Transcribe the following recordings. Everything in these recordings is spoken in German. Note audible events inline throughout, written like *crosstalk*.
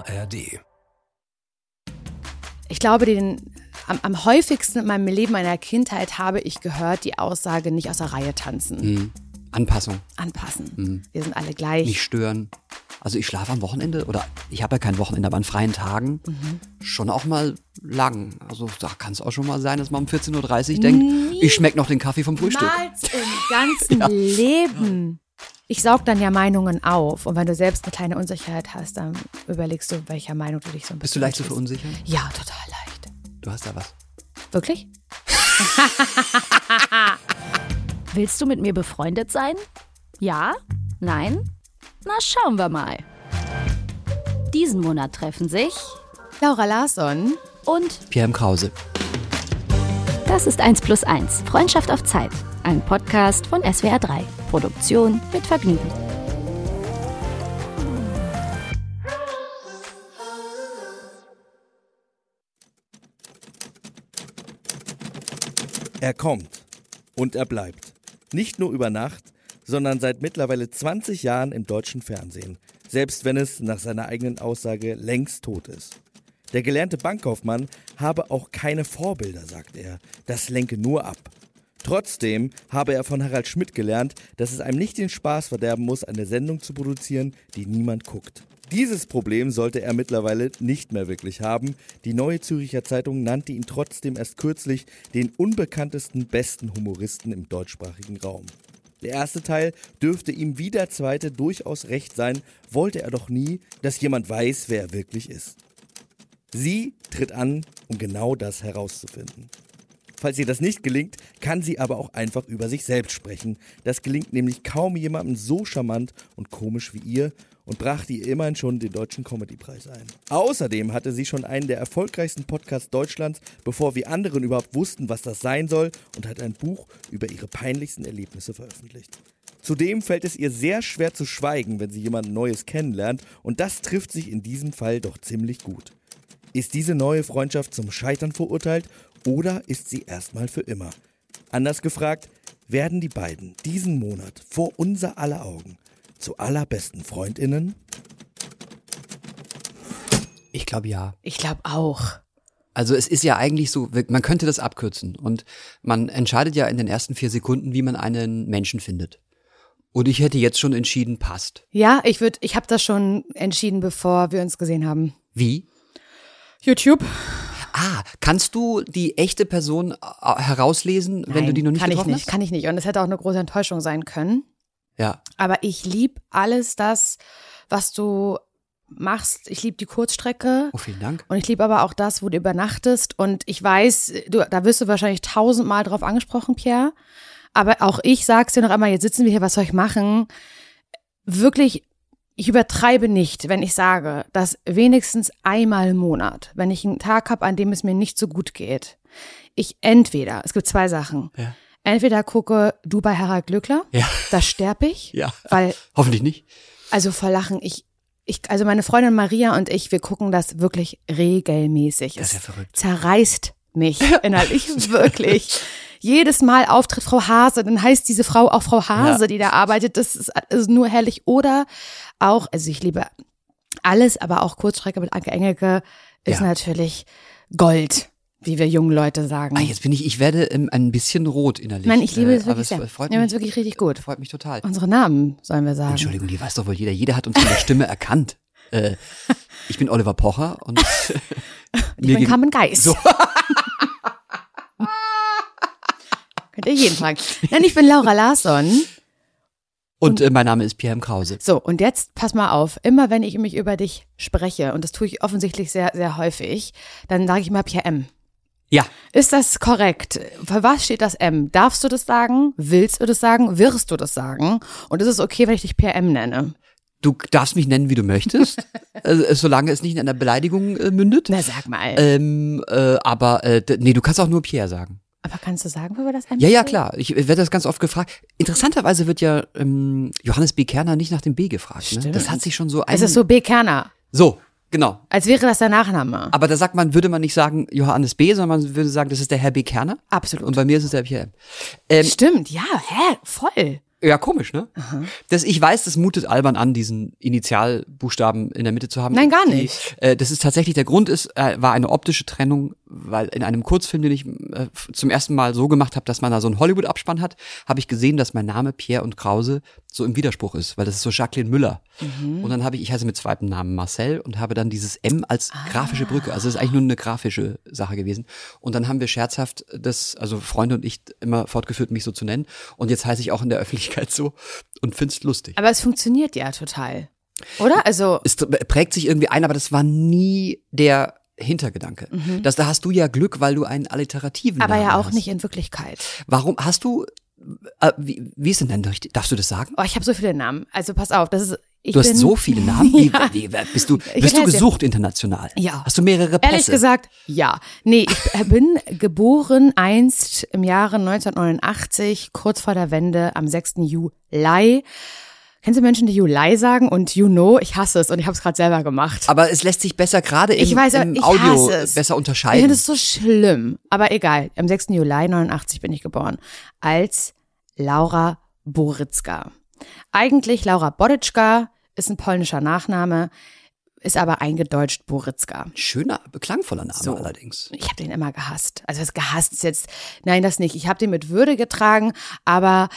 ARD. Ich glaube, den am, am häufigsten in meinem Leben meiner Kindheit habe ich gehört die Aussage nicht aus der Reihe tanzen. Mhm. Anpassung. Anpassen. Wir sind alle gleich. Nicht stören. Also ich schlafe am Wochenende oder ich habe ja kein Wochenende, aber an freien Tagen schon auch mal lang. Also da kann es auch schon mal sein, dass man um 14.30 Uhr denkt, ich schmecke noch den Kaffee vom Frühstück. Niemals im *laughs* ganzen Leben. Ich saug dann ja Meinungen auf. Und wenn du selbst eine kleine Unsicherheit hast, dann überlegst du, welcher Meinung du dich so ein bisschen. Bist du leicht zu verunsichern? Ja, total leicht. Du hast da was. Wirklich? *laughs* Willst du mit mir befreundet sein? Ja? Nein? Na, schauen wir mal. Diesen Monat treffen sich Laura Larsson. und Pierre M. Krause. das ist 1 plus 1, Freundschaft auf Zeit. Ein Podcast von SWR 3. Produktion mit Vergnügen. Er kommt und er bleibt. Nicht nur über Nacht, sondern seit mittlerweile 20 Jahren im deutschen Fernsehen, selbst wenn es nach seiner eigenen Aussage längst tot ist. Der gelernte Bankkaufmann habe auch keine Vorbilder, sagt er. Das lenke nur ab. Trotzdem habe er von Harald Schmidt gelernt, dass es einem nicht den Spaß verderben muss, eine Sendung zu produzieren, die niemand guckt. Dieses Problem sollte er mittlerweile nicht mehr wirklich haben. Die Neue Züricher Zeitung nannte ihn trotzdem erst kürzlich den unbekanntesten besten Humoristen im deutschsprachigen Raum. Der erste Teil dürfte ihm wie der zweite durchaus recht sein, wollte er doch nie, dass jemand weiß, wer er wirklich ist. Sie tritt an, um genau das herauszufinden. Falls ihr das nicht gelingt, kann sie aber auch einfach über sich selbst sprechen. Das gelingt nämlich kaum jemandem so charmant und komisch wie ihr und brachte ihr immerhin schon den Deutschen Comedypreis ein. Außerdem hatte sie schon einen der erfolgreichsten Podcasts Deutschlands, bevor wir anderen überhaupt wussten, was das sein soll, und hat ein Buch über ihre peinlichsten Erlebnisse veröffentlicht. Zudem fällt es ihr sehr schwer zu schweigen, wenn sie jemand Neues kennenlernt, und das trifft sich in diesem Fall doch ziemlich gut. Ist diese neue Freundschaft zum Scheitern verurteilt oder ist sie erstmal für immer? Anders gefragt, werden die beiden diesen Monat vor unser aller Augen zu allerbesten Freundinnen? Ich glaube ja. Ich glaube auch. Also es ist ja eigentlich so, man könnte das abkürzen und man entscheidet ja in den ersten vier Sekunden, wie man einen Menschen findet. Und ich hätte jetzt schon entschieden, passt. Ja, ich würde, ich habe das schon entschieden, bevor wir uns gesehen haben. Wie? YouTube. Ah, kannst du die echte Person äh, herauslesen, wenn du die noch nicht kann ich getroffen nicht, hast? kann ich nicht. Und es hätte auch eine große Enttäuschung sein können. Ja. Aber ich lieb alles das, was du machst. Ich lieb die Kurzstrecke. Oh, vielen Dank. Und ich liebe aber auch das, wo du übernachtest. Und ich weiß, du, da wirst du wahrscheinlich tausendmal drauf angesprochen, Pierre. Aber auch ich sag's dir noch einmal, jetzt sitzen wir hier, was soll ich machen? Wirklich, ich übertreibe nicht, wenn ich sage, dass wenigstens einmal im Monat, wenn ich einen Tag habe, an dem es mir nicht so gut geht, ich entweder, es gibt zwei Sachen, Ja. entweder gucke du bei Harald Glückler, Ja. da sterb ich, Ja. weil Hoffentlich nicht. also vor Lachen, ich, ich, also meine Freundin Maria und ich, wir gucken das wirklich regelmäßig. Das ist ja es verrückt. zerreißt mich innerlich, *laughs* wirklich. Jedes Mal auftritt Frau Hase, dann heißt diese Frau auch Frau Hase, Ja. die da arbeitet. Das ist, ist nur herrlich. Oder auch, also ich liebe alles, aber auch Kurzstrecke mit Anke Engelke ist Ja. natürlich Gold, wie wir jungen Leute sagen. Ah, jetzt bin ich, ich werde ähm, ein bisschen rot innerlich. Nein, ich liebe Äh, es aber wirklich sehr. freut mich, es wirklich richtig gut. freut mich total. Unsere Namen, sollen wir sagen. Entschuldigung, die weiß doch wohl jeder. Jeder hat uns in der Stimme erkannt. Äh, *laughs* ich bin Oliver Pocher und Ich mir bin Carmen Geis. So. *laughs* Könnt ihr jeden fragen. Nein, ich bin Laura Larsson. und äh, mein Name ist Pierre M. Krause. So, und jetzt pass mal auf. Immer wenn ich mich über dich spreche, und das tue ich offensichtlich sehr, sehr häufig, dann sage ich mal Pierre M. Ja, Ist das korrekt? Für was steht das M? Darfst du das sagen? Willst du das sagen? Wirst du das sagen? Und ist es okay, wenn ich dich Pierre M nenne? du darfst mich nennen, wie du möchtest, *laughs* äh, solange es nicht in einer Beleidigung äh, mündet. Na, sag mal. Ähm, äh, aber äh, nee, du kannst auch nur Pierre sagen. Aber kannst du sagen, wo wir das M Ja, ja, klar. Ich werde das ganz oft gefragt. Interessanterweise wird ja ähm, Johannes B. Kerner nicht nach dem B gefragt. Ne? Stimmt. Das hat sich schon so ein. Es ist so B. Kerner. So, genau. Als wäre das der Nachname. Aber da sagt man, würde man nicht sagen Johannes B., sondern man würde sagen, das ist der Herr B. Kerner. Absolut. Und bei mir ist es der Pierre M. Ähm, Stimmt, ja, hä? Voll. Ja, komisch, ne? Das, ich weiß, das mutet albern an, diesen Initialbuchstaben in der Mitte zu haben. Nein, gar Die, nicht. äh, das ist tatsächlich, der Grund ist, äh, war eine optische Trennung, weil in einem Kurzfilm, den ich äh, zum ersten Mal so gemacht habe, dass man da so einen Hollywood-Abspann hat, habe ich gesehen, dass mein Name Pierre und Krause so im Widerspruch ist, weil das ist so Jacqueline Müller. Mhm. Und dann habe ich, ich heiße mit zweitem Namen Marcel und habe dann dieses M als Ah. grafische Brücke. Also das ist eigentlich nur eine grafische Sache gewesen. Und dann haben wir scherzhaft das, also Freunde und ich immer fortgeführt, mich so zu nennen. Und jetzt heiße ich auch in der Öffentlichkeit so und find's lustig. Aber es funktioniert ja total. Oder? Also, Es prägt sich irgendwie ein, aber das war nie der Hintergedanke. Das, da hast du ja Glück, weil du einen alliterativen Mhm. aber Namen ja auch hast. nicht in Wirklichkeit. Warum hast du, wie, wie ist denn dein, richtig- darfst du das sagen? Oh, ich habe so viele Namen. Also pass auf, das ist. Ich Du hast bin, so viele *laughs* Namen. Wie, Ja. wie, bist du, bist du gesucht international? Ja. Hast du mehrere Pässe? Ehrlich gesagt, ja. Nee, ich äh, *laughs* bin geboren einst im Jahre 1989, kurz vor der Wende, am 6. Juli. Kennst du Menschen, die Juli sagen und you know? Ich hasse es und ich habe es gerade selber gemacht. Aber es lässt sich besser gerade im, Ich weiß, im ich Audio besser Ich unterscheiden. finde es so schlimm. Aber egal. Am 6. Juli 89 bin ich geboren. Als Laura Boritzka. Eigentlich Laura Bodyczka ist ein polnischer Nachname, ist aber eingedeutscht Boritzka. Schöner, klangvoller Name So. allerdings. Ich habe den immer gehasst. Also das gehasst ist jetzt, nein, das nicht. Ich habe den mit Würde getragen, aber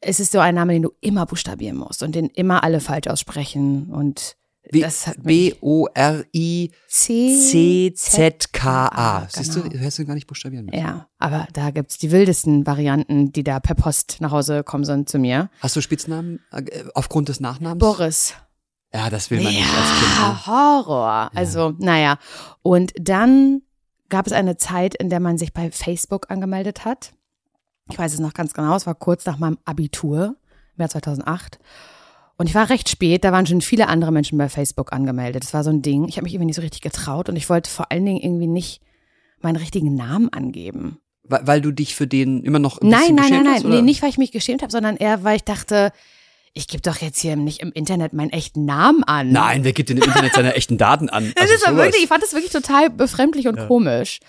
es ist so ein Name, den du immer buchstabieren musst und den immer alle falsch aussprechen. Und Wie das hat mich B-O-R-I-C-Z-K-A. genau. Siehst du, du hättest du gar nicht buchstabieren müssen. Ja, aber da gibt's die wildesten Varianten, die da per Post nach Hause kommen sind zu mir. Hast du Spitznamen äh, aufgrund des Nachnamens? Boris. Ja, das will man nicht als Kind. Ne? Ja, Horror. Also, naja. Und dann gab es eine Zeit, in der man sich bei Facebook angemeldet hat. Ich weiß es noch ganz genau, es war kurz nach meinem Abitur, im Jahr 2008. Und ich war recht spät, da waren schon viele andere Menschen bei Facebook angemeldet. Das war so ein Ding. Ich habe mich irgendwie nicht so richtig getraut und ich wollte vor allen Dingen irgendwie nicht meinen richtigen Namen angeben. Weil, weil du dich für den immer noch ein Nein, bisschen nein, nein, nein. hast, oder? Nee, nicht, weil ich mich geschämt habe, sondern eher, weil ich dachte, ich gebe doch jetzt hier nicht im Internet meinen echten Namen an. Nein, wer gibt denn im Internet seine echten Daten an? *laughs* Das Also ist aber sowas. wirklich, ich fand das wirklich total befremdlich und komisch.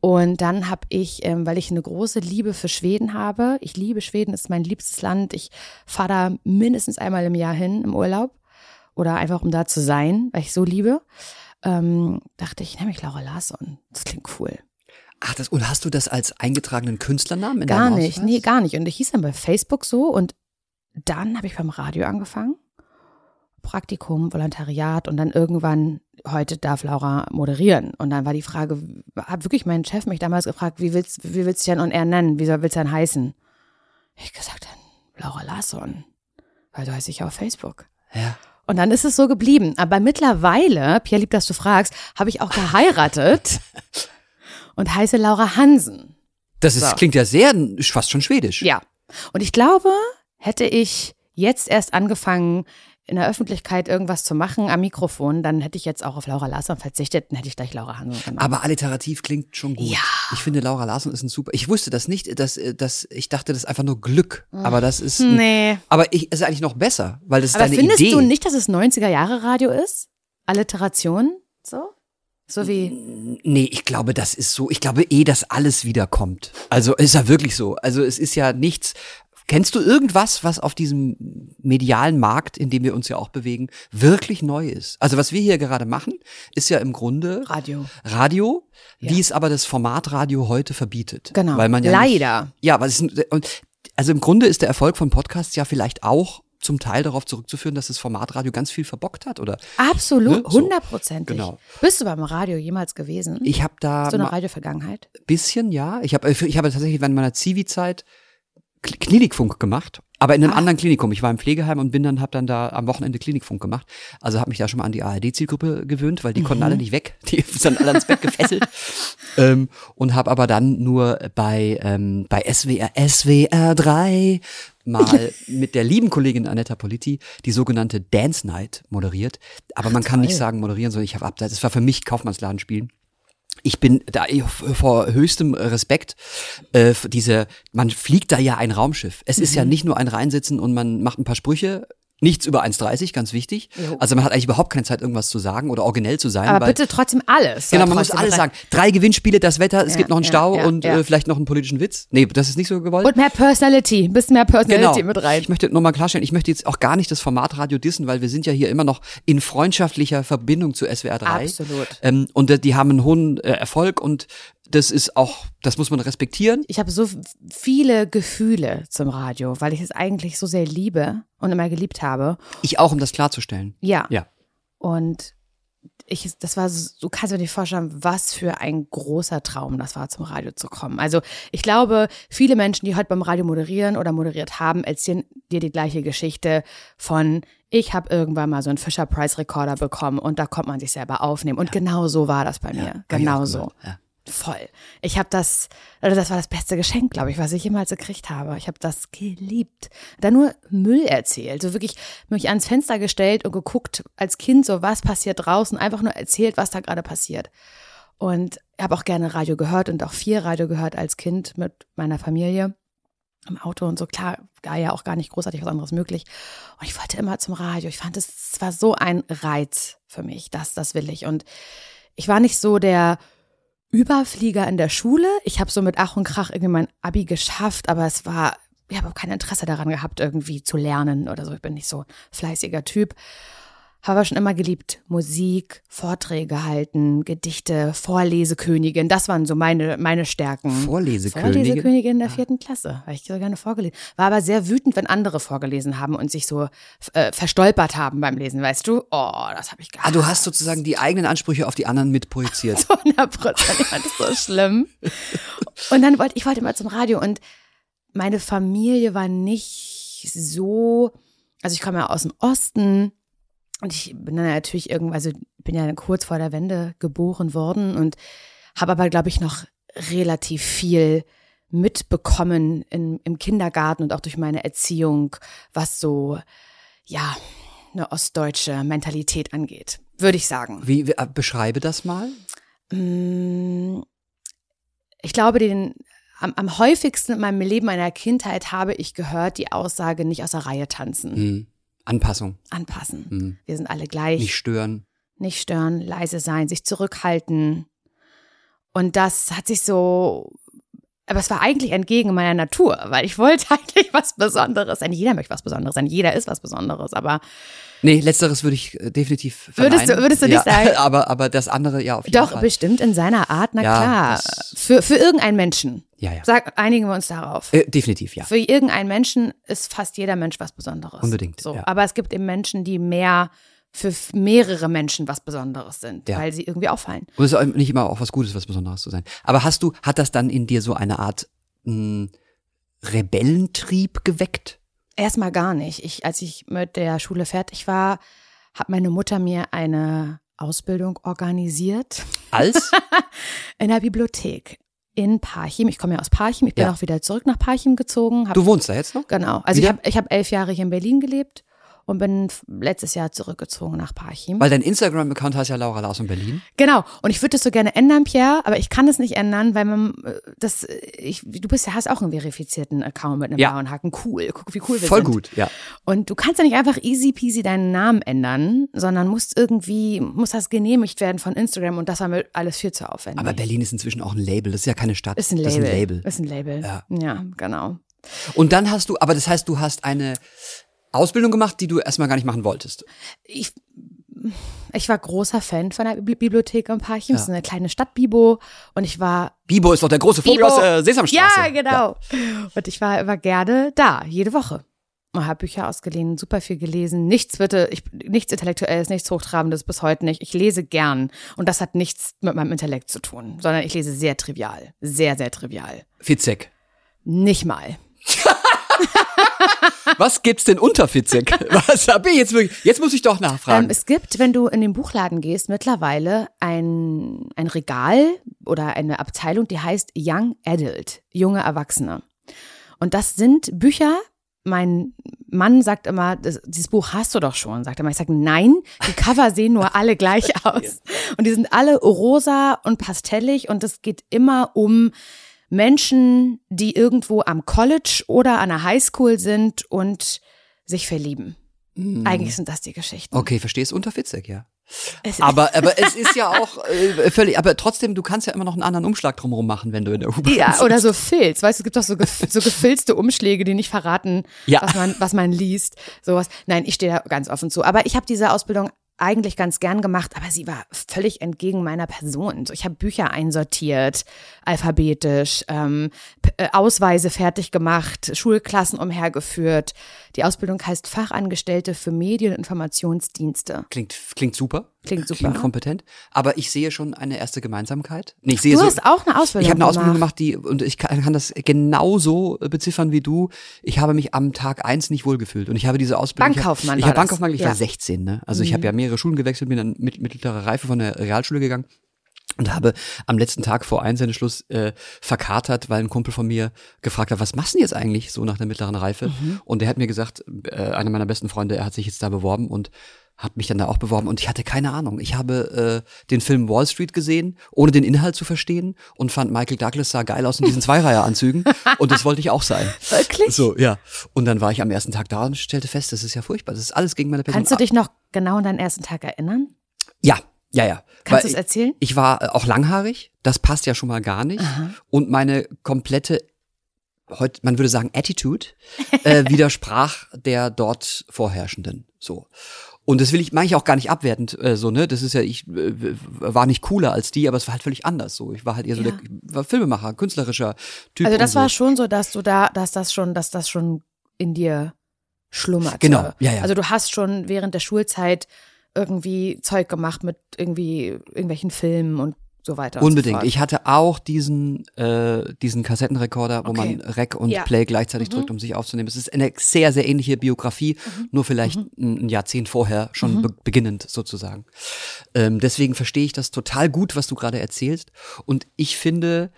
Und dann habe ich, ähm, weil ich eine große Liebe für Schweden habe, ich liebe Schweden, ist mein liebstes Land. Ich fahre da mindestens einmal im Jahr hin im Urlaub oder einfach um da zu sein, weil ich so liebe. Ähm, dachte ich, nehme ich Laura Larsson. Das klingt cool. Ach, das, und hast du das als eingetragenen Künstlernamen in Gar deinem nicht, Ausweis? nee, gar nicht. Und ich hieß dann bei Facebook so und dann habe ich beim Radio angefangen. Praktikum, Volontariat und dann irgendwann, heute darf Laura moderieren. Und dann war die Frage, hat wirklich mein Chef mich damals gefragt, wie willst, wie willst du dich denn on air nennen? Wie soll, willst du denn heißen? Ich gesagt, dann Laura Larsson. Weil du heißt ich ja auf Facebook. Ja. Und dann ist es so geblieben. Aber mittlerweile, Pierre, lieb, dass du fragst, habe ich auch geheiratet *laughs* und heiße Laura Hansen. Das ist, So. klingt ja sehr, fast schon schwedisch. Ja. Und ich glaube, hätte ich jetzt erst angefangen, in der Öffentlichkeit irgendwas zu machen am Mikrofon, dann hätte ich jetzt auch auf Laura Larsson verzichtet, dann hätte ich gleich Laura Hansen gemacht. Aber alliterativ klingt schon gut. Ja. Ich finde, Laura Larsson ist ein super. Ich wusste das nicht, dass, dass ich dachte, das ist einfach nur Glück. Aber das ist. ein- nee. Aber ich, es ist eigentlich noch besser, weil das ist Aber deine findest Idee. du nicht, dass es 90er Jahre Radio ist? Alliteration? So? So wie. Nee, ich glaube, das ist so. Ich glaube eh, dass alles wiederkommt. Also ist ja wirklich so. Also es ist ja nichts. Kennst du irgendwas, was auf diesem medialen Markt, in dem wir uns ja auch bewegen, wirklich neu ist? Also was wir hier gerade machen, ist ja im Grunde Radio. Radio, Ja. wie es aber das Format Radio heute verbietet. Genau. Weil man ja Leider. Nicht, ja, was ist, also im Grunde ist der Erfolg von Podcasts ja vielleicht auch zum Teil darauf zurückzuführen, dass das Format Radio ganz viel verbockt hat, oder? Absolut, Ne? So. hundertprozentig. Genau. Bist du beim Radio jemals gewesen? Ich habe da du eine Radio-Vergangenheit? bisschen, ja. Ich habe ich habe tatsächlich während meiner Zivi-Zeit Klinikfunk gemacht, aber in einem Ah. anderen Klinikum. Ich war im Pflegeheim und bin dann habe dann da am Wochenende Klinikfunk gemacht. Also habe mich da schon mal an die ARD-Zielgruppe gewöhnt, weil die konnten Mhm. alle nicht weg. Die *laughs* sind alle ans Bett gefesselt. *laughs* ähm, und habe aber dann nur bei ähm, bei SWR SWR 3 mal *laughs* mit der lieben Kollegin Annetta Politi die sogenannte Dance Night moderiert. Aber man kann nicht sagen moderieren, sondern ich habe ab. Das war für mich Kaufmannsladen spielen ich bin da vor höchstem Respekt äh, diese, man fliegt da ja ein Raumschiff. Es ist ja Mhm. nicht nur ein Reinsitzen und man macht ein paar Sprüche Nichts über 1,30, ganz wichtig. Jo. Also man hat eigentlich überhaupt keine Zeit, irgendwas zu sagen oder originell zu sein. Aber bitte trotzdem alles. Genau, man muss alles sagen. Drei Gewinnspiele, das Wetter, es Ja, gibt noch einen ja, Stau ja, und. Äh, vielleicht noch einen politischen Witz. Nee, das ist nicht so gewollt. Und mehr Personality, ein bisschen mehr Personality mit rein. Genau. Ich möchte nochmal klarstellen, ich möchte jetzt auch gar nicht das Format Radio dissen, weil wir sind ja hier immer noch in freundschaftlicher Verbindung zu SWR 3. Absolut. Ähm, und äh, die haben einen hohen äh, Erfolg und das ist auch, das muss man respektieren. Ich habe so viele Gefühle zum Radio, weil ich es eigentlich so sehr liebe und immer geliebt habe. Ich auch, um das klarzustellen. Ja. Ja. Und ich, das war, so- du kannst dir nicht vorstellen, was für ein großer Traum das war, zum Radio zu kommen. Also ich glaube, viele Menschen, die heute beim Radio moderieren oder moderiert haben, erzählen dir die gleiche Geschichte von, ich habe irgendwann mal so einen Fisher Price Recorder bekommen und da konnte man sich selber aufnehmen. Und genau so war das bei mir. Auch Genau so. Ja. Voll. Ich habe das, also das war das beste Geschenk, glaube ich, was ich jemals gekriegt habe. Ich habe das geliebt. Da nur Müll erzählt, so wirklich mich ans Fenster gestellt und geguckt als Kind, so was passiert draußen, einfach nur erzählt, was da gerade passiert. Und ich habe auch gerne Radio gehört und auch viel Radio gehört als Kind mit meiner Familie im Auto und so. Klar, war ja auch gar nicht großartig was anderes möglich. Und ich wollte immer zum Radio. Ich fand, es es war so ein Reiz für mich. Das, das will ich. Und ich war nicht so der Überflieger in der Schule. Ich habe so mit Ach und Krach irgendwie mein Abi geschafft, aber es war, ich habe auch kein Interesse daran gehabt, irgendwie zu lernen oder so. Ich bin nicht so fleißiger Typ. Habe schon immer geliebt. Musik, Vorträge halten, Gedichte, Vorlesekönigin. Das waren so meine, meine Stärken. Vorlesekönigin? Vorlesekönigin in der vierten Klasse. Habe ich so gerne vorgelesen. War aber sehr wütend, wenn andere vorgelesen haben und sich so äh, verstolpert haben beim Lesen, weißt du? Oh, das habe ich gehasst. Ah, du hast sozusagen die eigenen Ansprüche auf die anderen mit projiziert. *laughs* 100 Prozent. Ich fand das so schlimm. Und dann wollte ich wollte immer zum Radio und meine Familie war nicht so, also ich komme ja aus dem Osten und ich bin dann natürlich irgendwann, also bin ja kurz vor der Wende geboren worden und habe aber, glaube ich, noch relativ viel mitbekommen in, im Kindergarten und auch durch meine Erziehung, was so, ja, eine ostdeutsche Mentalität angeht, würde ich sagen. Wie, wie äh, beschreibe das mal? Mm, Ich glaube, den am, am häufigsten in meinem Leben meiner Kindheit habe ich gehört die Aussage nicht aus der Reihe tanzen, Hm. Anpassung. anpassen. Hm. Wir sind alle gleich. Nicht stören. nicht stören, leise sein, sich zurückhalten. Und das hat sich so, aber es war eigentlich entgegen meiner Natur, weil ich wollte *laughs* eigentlich was Besonderes sein. Jeder möchte was Besonderes sein, jeder ist was Besonderes, aber Nee, letzteres würde ich äh, definitiv Würdest du- verneinen. würdest du nicht ja, sagen? *laughs* Aber, aber das andere, ja, auf jeden doch Fall. bestimmt in seiner Art, na Ja, klar. Für, für irgendeinen Menschen. Ja, ja. Sag, einigen wir uns darauf. Äh, definitiv, ja. Für irgendeinen Menschen ist fast jeder Mensch was Besonderes. Unbedingt, So. ja. Aber es gibt eben Menschen, die mehr für mehrere Menschen was Besonderes sind, Ja. weil sie irgendwie auffallen. Und es ist nicht immer auch was Gutes, was Besonderes zu sein. Aber hast du, hat das dann in dir so eine Art mh, Rebellentrieb geweckt? Erstmal gar nicht. Ich, als ich mit der Schule fertig war, hat meine Mutter mir eine Ausbildung organisiert Als? *laughs* in der Bibliothek in Parchim. Ich komme ja aus Parchim. Ich bin Ja. auch wieder zurück nach Parchim gezogen. Du wohnst da jetzt noch? genau. Also ich Wieder? habe ich hab elf Jahre hier in Berlin gelebt und bin letztes Jahr zurückgezogen nach Parchim. Weil dein Instagram-Account heißt ja Laura Laus in Berlin. Genau. Und ich würde das so gerne ändern, Pierre, aber ich kann es nicht ändern, weil man äh, das, äh, ich, du bist ja, hast auch einen verifizierten Account mit einem Ja. blauen Haken. Cool. Guck, wie cool wir Voll sind. gut, ja. Und du kannst ja nicht einfach easy peasy deinen Namen ändern, sondern musst irgendwie, muss das genehmigt werden von Instagram und das war mir alles viel zu aufwendig. Aber Berlin ist inzwischen auch ein Label. Das ist ja keine Stadt. ist ein Das Label. ist ein Label. Ist ein Label. Ja. ja, genau. Und dann hast du, aber das heißt, du hast eine Ausbildung gemacht, die du erstmal gar nicht machen wolltest. Ich, ich war großer Fan von der Bibli- Bibliothek in Parchim. Ja. Das ist eine kleine Stadtbibo und ich war Bibo ist doch der große Vogel Bibo. aus der Sesamstraße. Ja, genau. Und ich war immer gerne da, jede Woche. Und habe Bücher ausgeliehen, super viel gelesen. Nichts bitte, ich, nichts Intellektuelles, nichts Hochtrabendes bis heute nicht. Ich lese gern. Und das hat nichts mit meinem Intellekt zu tun, sondern ich lese sehr trivial. Sehr, sehr trivial. Fitzek. Nicht mal. Was gibt's denn unter Fitzek? Was hab ich jetzt wirklich? Jetzt muss ich doch nachfragen. Ähm, es gibt, wenn du in den Buchladen gehst, mittlerweile ein, ein Regal oder eine Abteilung, die heißt Young Adult, junge Erwachsene. Und das sind Bücher, mein Mann sagt immer, das, dieses Buch hast du doch schon, sagt er mal. Ich sage, nein, die Cover sehen nur alle gleich *laughs* aus. Und die sind alle rosa und pastellig und es geht immer um Menschen, die irgendwo am College oder an der Highschool sind und sich verlieben. Eigentlich sind das die Geschichten. Okay, verstehst unter Fitzek, ja. Es- Aber, aber es ist ja auch äh, völlig, aber trotzdem, du kannst ja immer noch einen anderen Umschlag drumherum machen, wenn du in der U-Bahn Ja, sitzt. oder so Filz. Weißt du, es gibt doch so, gef so gefilzte Umschläge, die nicht verraten, Ja. was, man, was man liest. Sowas. Nein, ich stehe da ganz offen zu. Aber ich habe diese Ausbildung eigentlich ganz gern gemacht, aber sie war völlig entgegen meiner Person. So, ich habe Bücher einsortiert, alphabetisch, ähm, äh, Ausweise fertig gemacht, Schulklassen umhergeführt. Die Ausbildung heißt Fachangestellte für Medien- und Informationsdienste. Klingt, klingt super. Klingt super, Klingt kompetent. Aber ich sehe schon eine erste Gemeinsamkeit. Nee, ich sehe Du so, hast auch eine Ausbildung Ich habe eine Ausbildung gemacht. die, und ich kann, kann das genauso beziffern wie du. Ich habe mich am Tag eins nicht wohlgefühlt. Und ich habe diese Ausbildung. Bankkaufmann Ich war habe das. Bankkaufmann, ich Ja. Mhm. war 16, ne? Also ich habe ja mehrere Schulen gewechselt, bin dann mit mittlerer Reife von der Realschule gegangen. Und habe am letzten Tag vor Einsendeschluss äh, verkatert, weil ein Kumpel von mir gefragt hat, was machst du denn jetzt eigentlich so nach der mittleren Reife? Mhm. Und der hat mir gesagt, äh, einer meiner besten Freunde, er hat sich jetzt da beworben und hat mich dann da auch beworben und ich hatte keine Ahnung. Ich habe äh, den Film Wall Street gesehen, ohne den Inhalt zu verstehen und fand Michael Douglas sah geil aus in diesen Zweireiheranzügen *laughs* und das wollte ich auch sein. Wirklich? So, ja. Und dann war ich am ersten Tag da und stellte fest, das ist ja furchtbar. Das ist alles gegen meine Person. Kannst du dich noch genau an deinen ersten Tag erinnern? Ja, ja, ja. Kannst du es erzählen? Ich war äh, auch langhaarig, das passt ja schon mal gar nicht. Und meine komplette, heute, man würde sagen, Attitude, äh, *laughs* widersprach der dort vorherrschenden. So. Und das will ich, meine ich auch gar nicht abwertend, äh, so, ne? Das ist ja, ich äh, war nicht cooler als die, aber es war halt völlig anders. So, ich war halt eher so Ja. der war Filmemacher, künstlerischer Typ. Also das so. war schon so, dass du da, dass das schon, dass das schon in dir schlummerte. Genau, ja, ja. Also du hast schon während der Schulzeit irgendwie Zeug gemacht mit irgendwie irgendwelchen Filmen und so weiter. Unbedingt. So. Ich hatte auch diesen, äh, diesen Kassettenrekorder, wo Okay. man Rec und Ja. Play gleichzeitig drückt, um sich aufzunehmen. Es ist eine sehr, sehr ähnliche Biografie, nur vielleicht ein, ein Jahrzehnt vorher, schon be beginnend sozusagen. Ähm, deswegen verstehe ich das total gut, was du gerade erzählst. Und ich finde,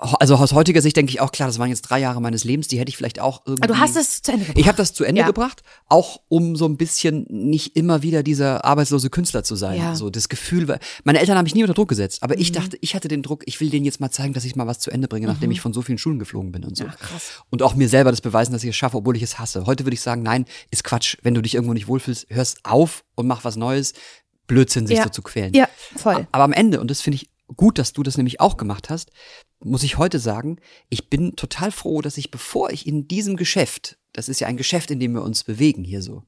also aus heutiger Sicht denke ich auch, klar, das waren jetzt drei Jahre meines Lebens, die hätte ich vielleicht auch irgendwie. Aber du hast es zu Ende gebracht. Ich habe das zu Ende Ja. gebracht, auch um so ein bisschen nicht immer wieder dieser arbeitslose Künstler zu sein. Ja. Mhm. So das Gefühl, war- meine Eltern haben mich nie unter Druck gesetzt, aber ich dachte, ich hatte den Druck, ich will denen jetzt mal zeigen, dass ich mal was zu Ende bringe, nachdem ich von so vielen Schulen geflogen bin und so. Ach, Mhm. krass. Und auch mir selber das beweisen, dass ich es schaffe, obwohl ich es hasse. Heute würde ich sagen, nein, ist Quatsch. Wenn du dich irgendwo nicht wohlfühlst, hörst auf und mach was Neues. Blödsinn, sich Ja. so zu quälen. Ja, voll. Aber am Ende, und das finde ich gut, dass du das nämlich auch gemacht hast, muss ich heute sagen, ich bin total froh, dass ich, bevor ich in diesem Geschäft, das ist ja ein Geschäft, in dem wir uns bewegen hier so,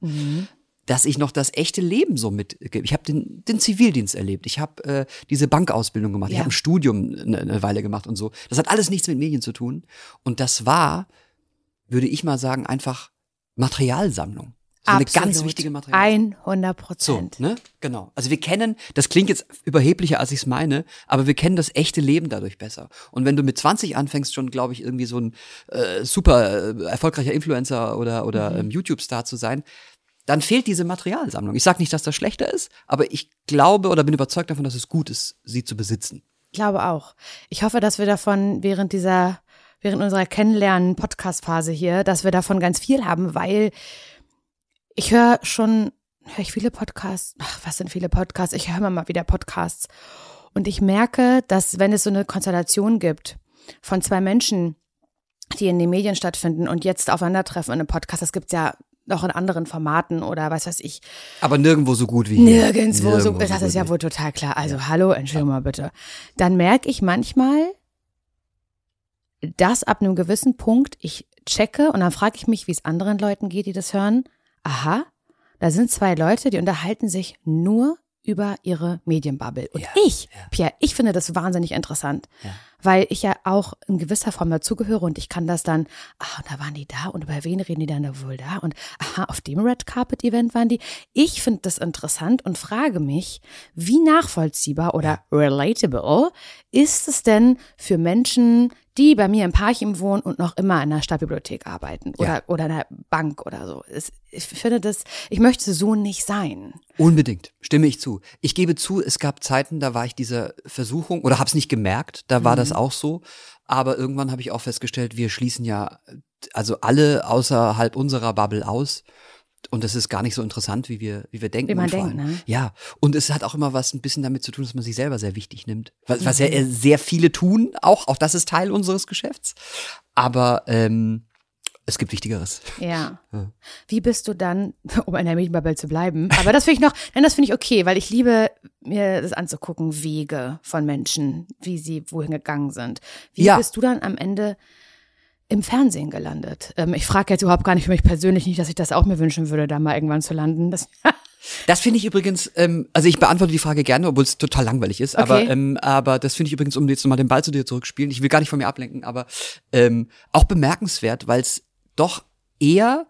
dass ich noch das echte Leben so mit, ich habe den, den Zivildienst erlebt, ich habe äh, diese Bankausbildung gemacht, ich Ja. habe ein Studium eine, eine Weile gemacht und so. Das hat alles nichts mit Medien zu tun. Und das war, würde ich mal sagen, einfach Materialsammlung. So eine ganz Absolut. wichtige Materialsammlung. 100 So, Prozent. ne? Genau. Also wir kennen, das klingt jetzt überheblicher, als ich es meine, aber wir kennen das echte Leben dadurch besser. Und wenn du mit 20 anfängst, schon, glaube ich, irgendwie so ein äh, super äh, erfolgreicher Influencer oder, oder Mhm. ähm, YouTube-Star zu sein, dann fehlt diese Materialsammlung. Ich sage nicht, dass das schlechter ist, aber ich glaube oder bin überzeugt davon, dass es gut ist, sie zu besitzen. Ich glaube auch. Ich hoffe, dass wir davon während dieser, während unserer Kennenlernen-Podcast-Phase hier, dass wir davon ganz viel haben, weil ich höre schon, höre ich viele Podcasts. Ach, was sind viele Podcasts? Ich höre immer mal wieder Podcasts. Und ich merke, dass wenn es so eine Konstellation gibt von zwei Menschen, die in den Medien stattfinden und jetzt aufeinandertreffen in einem Podcast, das gibt's ja noch in anderen Formaten oder was weiß ich, Aber nirgendwo so gut wie hier. Nirgendwo, so, das gut ist ja wohl total klar. Also hallo, Entschuldigung mal bitte. Dann merke ich manchmal, dass ab einem gewissen Punkt ich checke und dann frage ich mich, wie es anderen Leuten geht, die das hören. Aha, da sind zwei Leute, die unterhalten sich nur über ihre Medienbubble. Und Ja, ich, Pierre, ich finde das wahnsinnig interessant, Ja. Weil ich ja auch in gewisser Form dazugehöre und ich kann das dann, ah, und da waren die da und über wen reden die dann da wohl da und aha, auf dem Red Carpet Event waren die. Ich finde das interessant und frage mich, wie nachvollziehbar oder relatable ist es denn für Menschen, die bei mir im Parchim wohnen und noch immer in einer Stadtbibliothek arbeiten oder, Ja. oder in einer Bank oder so. Es, ich finde das, ich möchte so nicht sein. Unbedingt, stimme ich zu. Ich gebe zu, es gab Zeiten, da war ich dieser Versuchung oder habe es nicht gemerkt, da war das auch so. Aber irgendwann habe ich auch festgestellt, wir schließen ja also alle außerhalb unserer Bubble aus. Und das ist gar nicht so interessant, wie wir, wie wir denken. Wie man denkt, ne? Ja, und es hat auch immer was ein bisschen damit zu tun, dass man sich selber sehr wichtig nimmt. Was, was ja äh, sehr viele tun, auch, auch das ist Teil unseres Geschäfts. Aber ähm, Es gibt Wichtigeres. Ja. Ja. Wie bist du dann, *laughs* um in der Medienbubble zu bleiben? Aber das finde ich noch, nein, das finde ich okay, weil ich liebe, mir das anzugucken, Wege von Menschen, wie sie wohin gegangen sind. Wie Ja. bist du dann am Ende im Fernsehen gelandet? Ähm, ich frage jetzt überhaupt gar nicht für mich persönlich nicht, dass ich das auch mir wünschen würde, da mal irgendwann zu landen. Das, *laughs* Das finde ich übrigens, ähm, also ich beantworte die Frage gerne, obwohl es total langweilig ist. Aber, Okay. ähm, aber das finde ich übrigens, um jetzt mal den Ball zu dir zurückspielen, ich will gar nicht von mir ablenken, aber ähm, auch bemerkenswert, weil es doch eher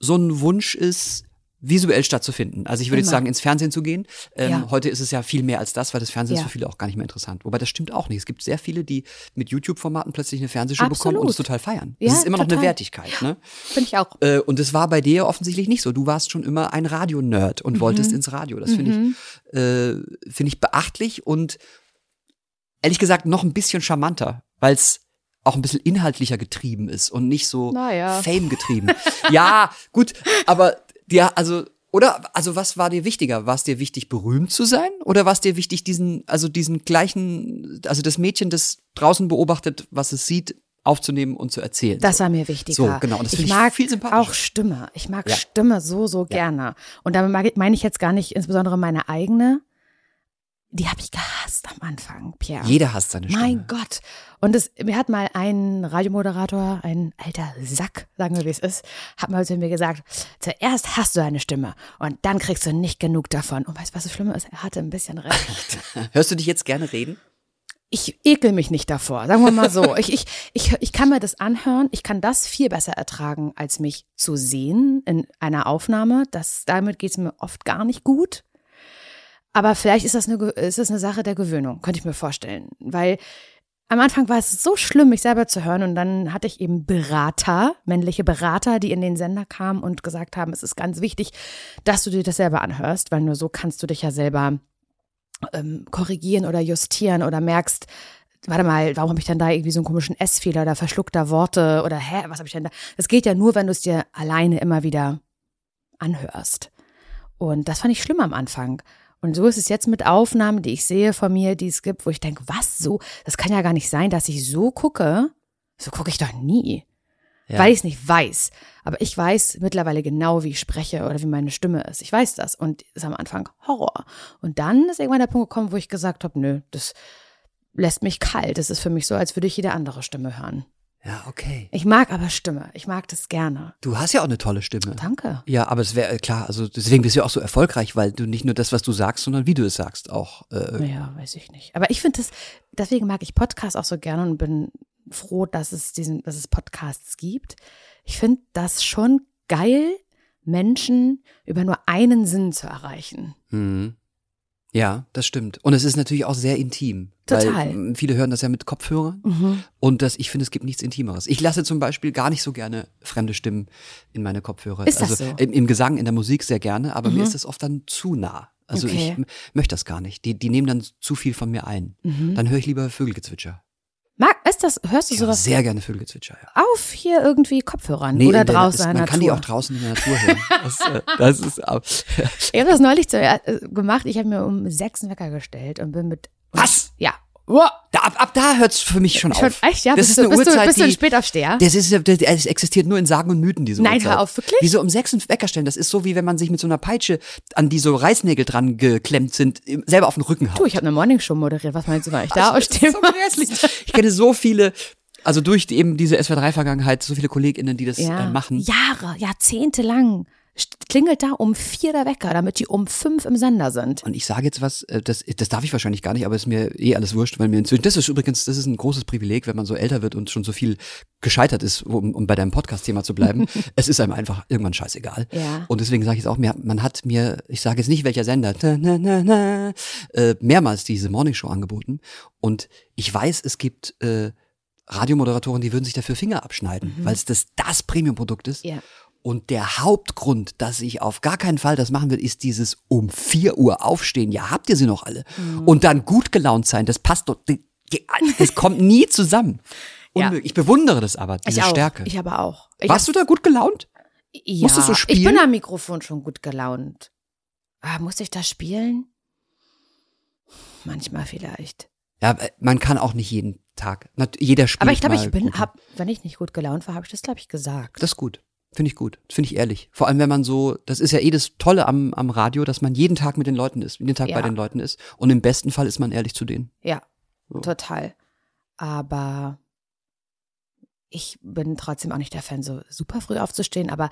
so ein Wunsch ist, visuell stattzufinden. Also ich würde jetzt sagen, ins Fernsehen zu gehen. Ähm, Ja. Heute ist es ja viel mehr als das, weil das Fernsehen ist Ja. für viele auch gar nicht mehr interessant. Wobei das stimmt auch nicht. Es gibt sehr viele, die mit YouTube-Formaten plötzlich eine Fernsehshow bekommen und Absolut. es total feiern. Ja, das ist immer noch eine total. Wertigkeit. Ne? finde ich auch. Äh, und das war bei dir offensichtlich nicht so. Du warst schon immer ein Radio-Nerd und wolltest ins Radio. Das finde ich, äh, finde ich beachtlich und ehrlich gesagt noch ein bisschen charmanter, weil es auch ein bisschen inhaltlicher getrieben ist und nicht so Naja. Fame getrieben. *laughs* ja, gut, aber ja, also oder also was war dir wichtiger? War es dir wichtig berühmt zu sein oder war es dir wichtig diesen also diesen gleichen also das Mädchen, das draußen beobachtet, was es sieht, aufzunehmen und zu erzählen? Das war mir wichtiger. So, genau, und das ich ich mag viel sympathischer. auch Stimme. Ich mag Ja. Stimme so, so gerne. Und damit meine ich jetzt gar nicht insbesondere meine eigene. Die habe ich gehasst am Anfang, Pierre. Jeder hasst seine Stimme. Mein Gott. Und es, mir hat mal ein Radiomoderator, ein alter Sack, sagen wir wie es ist, hat mal zu mir gesagt, zuerst hast du eine Stimme und dann kriegst du nicht genug davon. Und weißt du, was das Schlimme ist? Er hatte ein bisschen recht. *laughs* Hörst du dich jetzt gerne reden? ich ekel mich nicht davor, sagen wir mal so. Ich, ich, ich, ich kann mir das anhören, ich kann das viel besser ertragen, als mich zu sehen in einer Aufnahme. Das, damit geht's mir oft gar nicht gut. Aber vielleicht ist das, eine, ist das eine Sache der Gewöhnung, könnte ich mir vorstellen. Weil am Anfang war es so schlimm, mich selber zu hören. Und dann hatte ich eben Berater, männliche Berater, die in den Sender kamen und gesagt haben, es ist ganz wichtig, dass du dir das selber anhörst, weil nur so kannst du dich ja selber ähm, korrigieren oder justieren oder merkst, warte mal, warum habe ich denn da irgendwie so einen komischen S-Fehler oder verschluckter Worte oder hä, was habe ich denn da? Das geht ja nur, wenn du es dir alleine immer wieder anhörst. Und das fand ich schlimm am Anfang. Und so ist es jetzt mit Aufnahmen, die ich sehe von mir, die es gibt, wo ich denke, was so? Das kann ja gar nicht sein, dass ich so gucke. So gucke ich doch nie. Ja. Weil ich es nicht weiß. Aber ich weiß mittlerweile genau, wie ich spreche oder wie meine Stimme ist. Ich weiß das. Und ist am Anfang Horror. Und dann ist irgendwann der Punkt gekommen, wo ich gesagt habe, nö, das lässt mich kalt. Das ist für mich so, als würde ich jede andere Stimme hören. Ja, okay. Ich mag aber Stimme. Ich mag das gerne. Du hast ja auch eine tolle Stimme. Danke. Ja, aber es wäre klar, also deswegen bist du ja auch so erfolgreich, weil du nicht nur das, was du sagst, sondern wie du es sagst, auch. Äh, Naja, weiß ich nicht. Aber ich finde das, deswegen mag ich Podcasts auch so gerne und bin froh, dass es diesen, dass es Podcasts gibt. Ich finde das schon geil, Menschen über nur einen Sinn zu erreichen. mhm. Ja, das stimmt. Und es ist natürlich auch sehr intim. Total. Weil viele hören das ja mit Kopfhörern. Mhm. Und das, ich finde, es gibt nichts Intimeres. Ich lasse zum Beispiel gar nicht so gerne fremde Stimmen in meine Kopfhörer. Ist das also so? im, im Gesang, in der Musik sehr gerne, aber mir Mhm. ist das oft dann zu nah. Also Okay. ich möchte das gar nicht. Die, die nehmen dann zu viel von mir ein. Mhm. Dann höre ich lieber Vögelgezwitscher. Ist das, hörst du Ich sowas sehr gerne Vögelgezwitscher, ja. auf hier irgendwie Kopfhörern Nee, oder draußen ist, Man der kann Natur? die auch draußen in der Natur hören. Das, äh, das ist auch, *laughs* Ich habe das neulich zu, äh, gemacht. Ich habe mir um sechs einen Wecker gestellt und bin mit. Was? Ja. Wow. da, ab, ab da hört's für mich schon, Schon auf. echt, ja? Das bist ist du, eine bist du, Uhrzeit, bist du ein Spätaufsteher? das ist, ja- das, es existiert nur in Sagen und Mythen, diese Nein, Uhrzeit. hör auf, wirklich? Wieso um sechs Wecker stellen? Das ist so, wie wenn man sich mit so einer Peitsche, an die so Reißnägel dran geklemmt sind, selber auf den Rücken haut. Du, ich habe eine Morningshow moderiert. Was meinst du, weil ich da aufstehe? so. Ich kenne so viele, also durch eben diese SWR3-Vergangenheit, so viele KollegInnen, die das äh, machen. Jahre, Jahrzehnte lang klingelt da um vier der Wecker, damit die um fünf im Sender sind. Und ich sage jetzt was, äh, das, das darf ich wahrscheinlich gar nicht, aber ist mir eh alles wurscht, weil mir inzwischen, das ist übrigens, das ist ein großes Privileg, wenn man so älter wird und schon so viel gescheitert ist, um, um bei deinem Podcast-Thema zu bleiben. *laughs* es ist einem einfach irgendwann scheißegal. Ja. Und deswegen sage ich jetzt auch, mir, man hat mir, ich sage jetzt nicht welcher Sender, na, na, na, äh, mehrmals diese Morningshow angeboten. Und ich weiß, es gibt äh, Radiomoderatoren, die würden sich dafür Finger abschneiden, weil es das, das Premium-Produkt ist. Ja. Und der Hauptgrund, dass ich auf gar keinen Fall das machen will, ist dieses um 4 Uhr aufstehen. Ja, habt ihr sie noch alle? Und dann gut gelaunt sein, das passt doch, das kommt nie zusammen. *laughs* Ja. Unmöglich. Ich bewundere das aber, diese ich. Stärke. Ich aber auch. Ich Warst du da gut gelaunt? Ja, Musst du so ich spielen? bin am Mikrofon schon gut gelaunt. Ah, muss ich das spielen? Manchmal vielleicht. Ja, äh, man kann auch nicht jeden Tag. Jeder spielt Aber ich glaube, ich bin, hab, wenn ich nicht gut gelaunt war, habe ich das, glaube ich, gesagt. Das ist gut. Finde ich gut. Finde ich ehrlich. Vor allem, wenn man so, das ist ja eh das Tolle am, am Radio, dass man jeden Tag mit den Leuten ist, jeden Tag Ja. bei den Leuten ist. Und im besten Fall ist man ehrlich zu denen. Ja, So. total. Aber ich bin trotzdem auch nicht der Fan, so super früh aufzustehen. Aber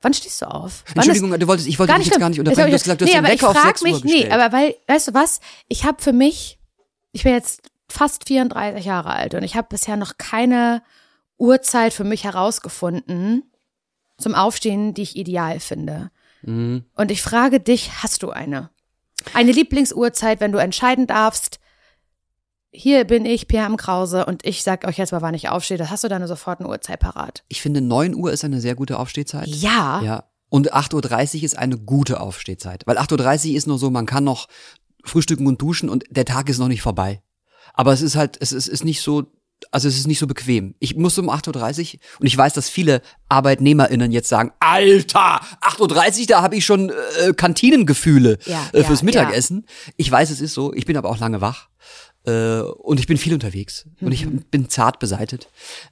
wann stehst du auf? Wann Entschuldigung, du wolltest, ich wollte dich jetzt gar nicht unterbrechen. Du hast gesagt, du hast nee, den aber ich Wecker auf frag 6 Uhr mich, gestellt. nee, aber weil, weißt du was? Ich habe für mich, ich bin jetzt fast 34 Jahre alt und ich habe bisher noch keine Uhrzeit für mich herausgefunden zum Aufstehen, die ich ideal finde. Mhm. Und ich frage dich, hast du eine? Eine Lieblingsuhrzeit, wenn du entscheiden darfst, hier bin ich, Pierre M. Krause, und ich sag euch jetzt mal, wann ich aufstehe, da hast du dann sofort eine Uhrzeit parat. Ich finde, 9 Uhr ist eine sehr gute Aufstehzeit. Ja. Ja. Und 8.30 Uhr ist eine gute Aufstehzeit. Weil 8.30 Uhr ist nur so, man kann noch frühstücken und duschen und der Tag ist noch nicht vorbei. Aber es ist halt, es ist, ist nicht so, also es ist nicht so bequem. Ich muss um 8.30 Uhr und ich weiß, dass viele ArbeitnehmerInnen jetzt sagen, Alter, 8.30 Uhr, da habe ich schon äh, Kantinengefühle Ja, äh, fürs ja, Mittagessen. Ich weiß, es ist so. Ich bin aber auch lange wach. Äh, und ich bin viel unterwegs und ich Mhm. bin zart beseitet.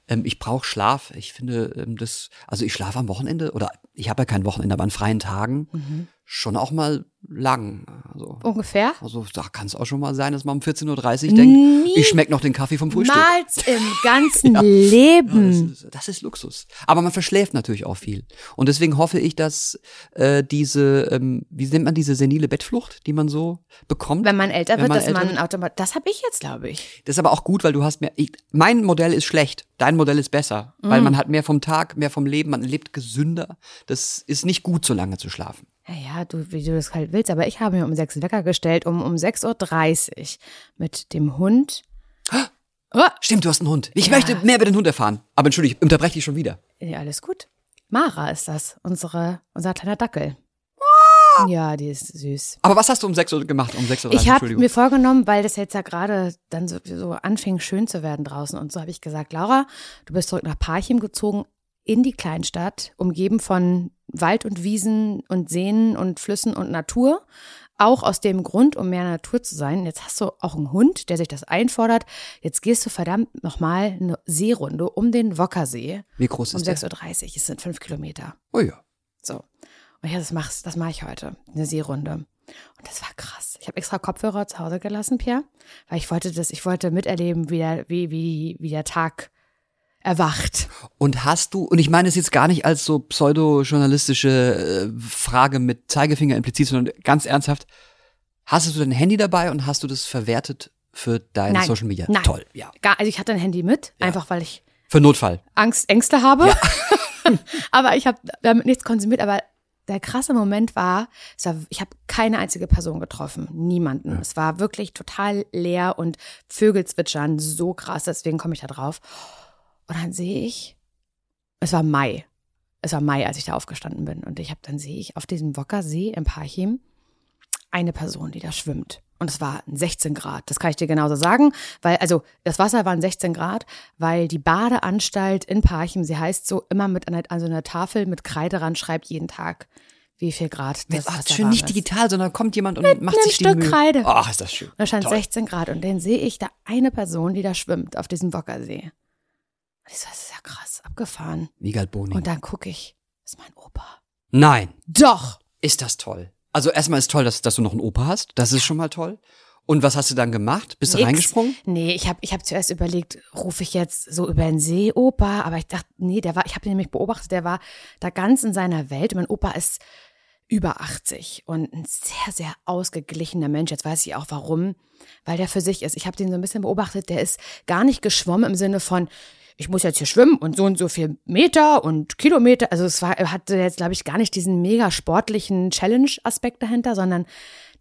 Ähm, ich brauche Schlaf. Ich finde ähm, das, also ich schlafe am Wochenende oder ich habe ja kein Wochenende, aber an freien Tagen Mhm. Schon auch mal lang. Also, Ungefähr? also da kann es auch schon mal sein, dass man um 14.30 Uhr denkt, ich schmeck noch den Kaffee vom Frühstück. Niemals im *laughs* ganzen Ja, Leben. das, ist, das ist Luxus. Aber man verschläft natürlich auch viel. Und deswegen hoffe ich, dass äh, diese, ähm, wie nennt man diese senile Bettflucht, die man so bekommt? Wenn man älter Wenn wird, man dass älter man automatisch. Das habe ich jetzt, glaube ich. Das ist aber auch gut, weil du hast mehr. Ich, mein Modell ist schlecht, dein Modell ist besser, Mhm. weil man hat mehr vom Tag, mehr vom Leben, man lebt gesünder. Das ist nicht gut, so lange zu schlafen. Ja, ja, du, wie du das halt willst, aber ich habe mir um sechs Wecker gestellt, um um 6.30 Uhr mit dem Hund. *gasps* Oh, Stimmt, du hast einen Hund. Ich Ja. möchte mehr über den Hund erfahren. Aber entschuldige, ich unterbreche dich schon wieder. ja, alles gut. Mara ist das, unsere, unser kleiner Dackel. Ja, die ist süß. Aber was hast du um 6 Uhr gemacht? Um 6 Uhr? Ich habe mir vorgenommen, weil das jetzt ja gerade dann so, so anfing schön zu werden draußen und so habe ich gesagt, Laura, du bist zurück nach Parchim gezogen in die Kleinstadt, umgeben von Wald und Wiesen und Seen und Flüssen und Natur. Auch aus dem Grund, um mehr Natur zu sein. Jetzt hast du auch einen Hund, der sich das einfordert. Jetzt gehst du verdammt nochmal eine Seerunde um den Wockersee Wie groß um ist der? 6.30 Uhr. Es sind fünf Kilometer. Oh ja. Und ja, das mach's, das mache ich heute. Eine Seerunde. Und das war krass. Ich habe extra Kopfhörer zu Hause gelassen, Pierre, weil ich wollte das, ich wollte miterleben, wie der, wie, wie, wie der Tag erwacht. Und hast du, und ich meine es jetzt gar nicht als so pseudo-journalistische äh, Frage mit Zeigefinger implizit, sondern ganz ernsthaft, hast du dein Handy dabei und hast du das verwertet für deine Nein. Social Media? Nein. Toll, ja. Gar, also ich hatte ein Handy mit, einfach weil ich Für Notfall. Angst, Ängste habe. *laughs* aber ich habe damit nichts konsumiert. Aber der krasse Moment war, war ich habe keine einzige Person getroffen, niemanden. Es war wirklich total leer und Vögel zwitschern, so krass. Deswegen komme ich da drauf. Und dann sehe ich, es war Mai. Es war Mai, als ich da aufgestanden bin. Und ich habe dann sehe ich auf diesem Wockersee im Parchim eine Person, die da schwimmt. Und es war 16 Grad. Das kann ich dir genauso sagen, weil, also, das Wasser waren 16 Grad, weil die Badeanstalt in Parchim, sie heißt so, immer mit an, an so einer Tafel mit Kreide ran schreibt jeden Tag, wie viel Grad das Ach, Wasser schön warm nicht ist. digital, sondern kommt jemand und macht einem sich die Stück Mühe. Kreide. Ach, ist das schön. Und da stand Toll. 16 Grad und dann sehe ich da eine Person, die da schwimmt auf diesem Wockersee. Und ich so, das ist ja krass, abgefahren. Wiegald Boning. Und dann gucke ich, das ist mein Opa. Nein, Doch! ist das toll. Also erstmal ist toll, dass, dass du noch einen Opa hast. Das ist schon mal toll. Und was hast du dann gemacht? Bist du Nix. reingesprungen? Nee, ich habe ich hab zuerst überlegt, rufe ich jetzt so über den See Opa, aber ich dachte, nee, der war, ich habe ihn nämlich beobachtet, der war da ganz in seiner Welt. Mein Opa ist über 80 und ein sehr, sehr ausgeglichener Mensch. Jetzt weiß ich auch warum, weil der für sich ist. Ich habe den so ein bisschen beobachtet, der ist gar nicht geschwommen im Sinne von, ich muss jetzt hier schwimmen und so und so viel Meter und Kilometer. Also es war, hatte jetzt, glaube ich, gar nicht diesen mega sportlichen Challenge-Aspekt dahinter, sondern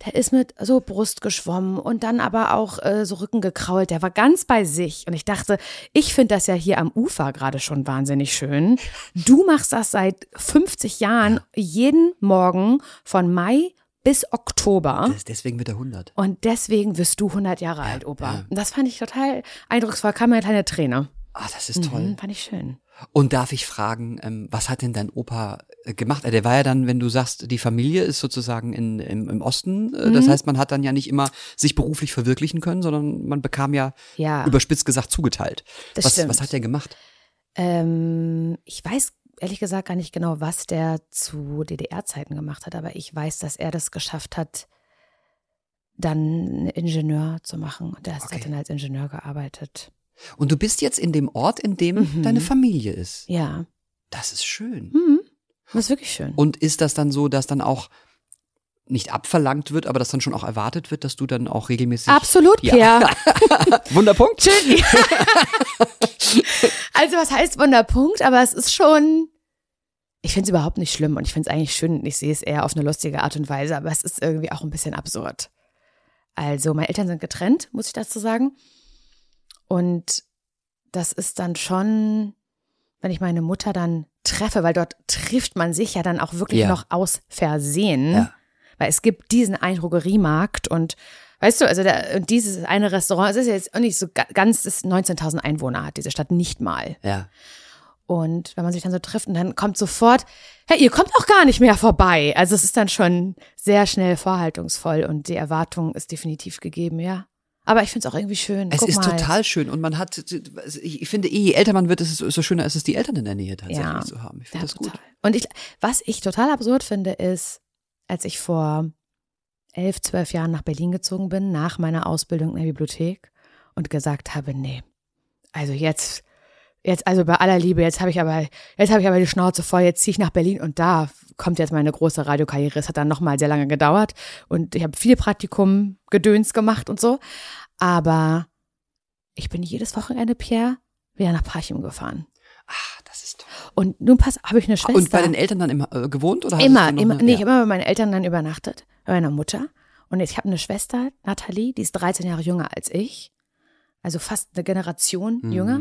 der ist mit so Brust geschwommen und dann aber auch äh, so Rücken gekrault. Der war ganz bei sich. Und ich dachte, ich finde das ja hier am Ufer gerade schon wahnsinnig schön. Du machst das seit 50 Jahren jeden Morgen von Mai bis Oktober. Das- Deswegen wird er 100. Und deswegen wirst du 100 Jahre alt, Opa. Und das fand ich total eindrucksvoll. Kam mir eine kleine Träne. Ah, das ist toll. Mhm, fand ich schön. Und darf ich fragen, ähm, was hat denn dein Opa äh, gemacht? Äh, Der war ja dann, wenn du sagst, die Familie ist sozusagen in, im, im Osten. äh, Das heißt, man hat dann ja nicht immer sich beruflich verwirklichen können, sondern man bekam ja, Ja. überspitzt gesagt zugeteilt. Das was, stimmt. was hat der gemacht? Ähm, ich weiß ehrlich gesagt gar nicht genau, was der zu DDR-Zeiten gemacht hat, aber ich weiß, dass er das geschafft hat, dann Ingenieur zu machen. Und er hat Okay. dann als Ingenieur gearbeitet. Und du bist jetzt in dem Ort, in dem Mhm. deine Familie ist. Ja. Das ist schön. Mhm. Das ist wirklich schön. Und ist das dann so, dass dann auch nicht abverlangt wird, aber dass dann schon auch erwartet wird, dass du dann auch regelmäßig. Absolut, Ja. Pierre. *laughs* *laughs* Wunderpunkt. Schön. also was heißt Wunderpunkt? Aber es ist schon. Ich finde es überhaupt nicht schlimm und ich finde es eigentlich schön. Ich sehe es eher auf eine lustige Art und Weise, aber es ist irgendwie auch ein bisschen absurd. Also meine Eltern sind getrennt, muss ich dazu sagen. Und das ist dann schon, wenn ich meine Mutter dann treffe, weil dort trifft man sich ja dann auch wirklich Ja. noch aus Versehen. Ja. Weil es gibt diesen einen Drogeriemarkt und weißt du, also da, und dieses eine Restaurant, es ist jetzt auch nicht so ga- ganz, es ist 19.000 Einwohner hat diese Stadt nicht mal. Ja. Und wenn man sich dann so trifft und dann kommt sofort, hey, ihr kommt auch gar nicht mehr vorbei. Also es ist dann schon sehr schnell vorhaltungsvoll und die Erwartung ist definitiv gegeben, ja. Aber ich finde es auch irgendwie schön. Es Guck ist mal. total schön und man hat, ich finde, eh, je älter man wird, ist es so schöner ist es, die Eltern in der Nähe tatsächlich Ja. zu haben. Ich Ja, finde das gut. total. Und ich, was ich total absurd finde, ist, als ich vor elf, zwölf Jahren nach Berlin gezogen bin, nach meiner Ausbildung in der Bibliothek und gesagt habe, nee, also jetzt, jetzt, also bei aller Liebe, jetzt habe ich aber, jetzt habe ich aber die Schnauze voll, jetzt ziehe ich nach Berlin und da kommt jetzt meine große Radiokarriere. Es hat dann nochmal sehr lange gedauert und ich habe viel Praktikum Gedöns gemacht und so. Aber ich bin jedes Wochenende, Pierre, wieder nach Parchim gefahren. Ah, das ist toll. Und nun pass, habe ich eine Schwester. Und bei den Eltern dann immer äh, gewohnt oder? Immer, immer, eine- nee, ja. immer bei meinen Eltern dann übernachtet, bei meiner Mutter. Und ich habe eine Schwester, Nathalie, die ist 13 Jahre jünger als ich. Also fast eine Generation Mhm. jünger.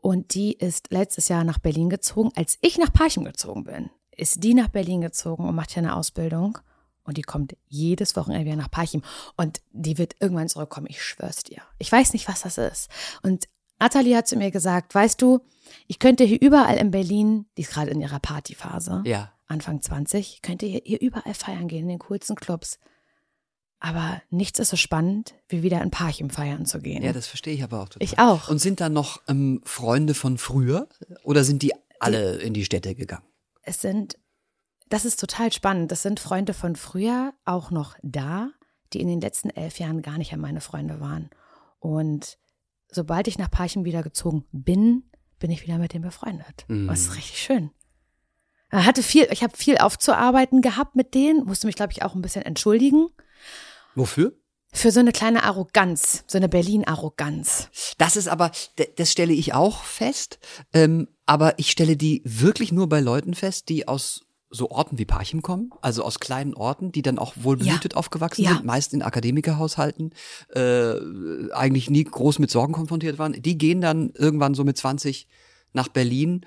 Und die ist letztes Jahr nach Berlin gezogen. Als ich nach Parchim gezogen bin, ist die nach Berlin gezogen und macht hier eine Ausbildung. Und die kommt jedes Wochenende wieder nach Parchim. Und die wird irgendwann zurückkommen, ich schwör's dir. Ich weiß nicht, was das ist. Und Nathalie hat zu mir gesagt, weißt du, ich könnte hier überall in Berlin, die ist gerade in ihrer Partyphase, Ja. Anfang 20, könnt ihr hier überall feiern gehen, in den coolsten Clubs. Aber nichts ist so spannend, wie wieder in Parchim feiern zu gehen. Ja, das verstehe ich aber auch total. ich auch. Und sind da noch ähm, Freunde von früher oder sind die alle in die Städte gegangen? es sind, das ist total spannend. Das sind Freunde von früher auch noch da, die in den letzten elf Jahren gar nicht an meine Freunde waren. Und sobald ich nach Parchim wieder gezogen bin, bin ich wieder mit denen befreundet. Mhm. Das ist richtig schön. Hatte viel, ich habe viel aufzuarbeiten gehabt mit denen, musste mich, glaube ich, auch ein bisschen entschuldigen. Wofür? Für so eine kleine Arroganz, so eine Berlin-Arroganz. Das ist aber, das stelle ich auch fest, ähm, aber ich stelle die wirklich nur bei Leuten fest, die aus so Orten wie Parchim kommen, also aus kleinen Orten, die dann auch wohlbehütet aufgewachsen Ja. sind, meist in Akademikerhaushalten, äh, eigentlich nie groß mit Sorgen konfrontiert waren. Die gehen dann irgendwann so mit 20 nach Berlin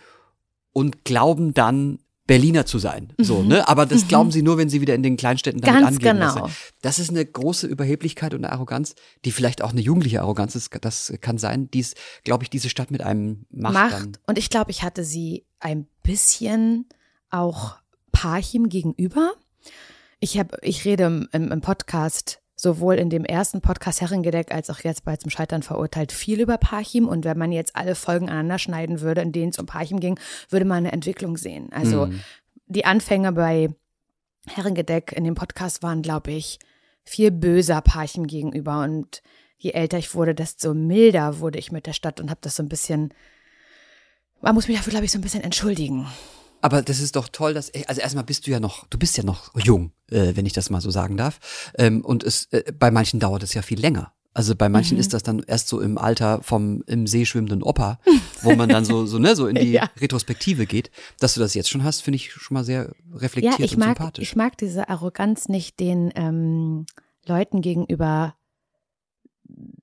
und glauben dann Berliner zu sein. So, ne? Aber das glauben sie nur, wenn sie wieder in den Kleinstädten damit Mhm. Ganz angeben. genau. Das ist eine große Überheblichkeit und eine Arroganz, die vielleicht auch eine jugendliche Arroganz ist. Das kann sein, die es, glaube ich, diese Stadt mit einem macht. Macht. Dann. Und ich glaube, ich hatte sie ein bisschen auch Parchim gegenüber. Ich habe, ich rede im, im Podcast sowohl in dem ersten Podcast Herrengedeck als auch jetzt bei zum Scheitern verurteilt viel über Parchim. Und wenn man jetzt alle Folgen aneinander schneiden würde, in denen es um Parchim ging, würde man eine Entwicklung sehen. Also Mhm. die Anfänge bei Herrengedeck in dem Podcast waren, glaube ich, viel böser Parchim gegenüber. Und je älter ich wurde, desto milder wurde ich mit der Stadt und habe das so ein bisschen man muss mich dafür, glaube ich, so ein bisschen entschuldigen. Aber das ist doch toll, dass, also erstmal bist du ja noch, du bist ja noch jung, äh, wenn ich das mal so sagen darf. Ähm, und es, äh, bei manchen dauert es ja viel länger. Also bei manchen ist das dann erst so im Alter vom im See schwimmenden Opa, wo man dann so so ne so in *laughs* die Ja. Retrospektive geht. Dass du das jetzt schon hast, finde ich schon mal sehr Ja, reflektiert ich und mag, sympathisch. ich mag diese Arroganz nicht den ähm, Leuten gegenüber,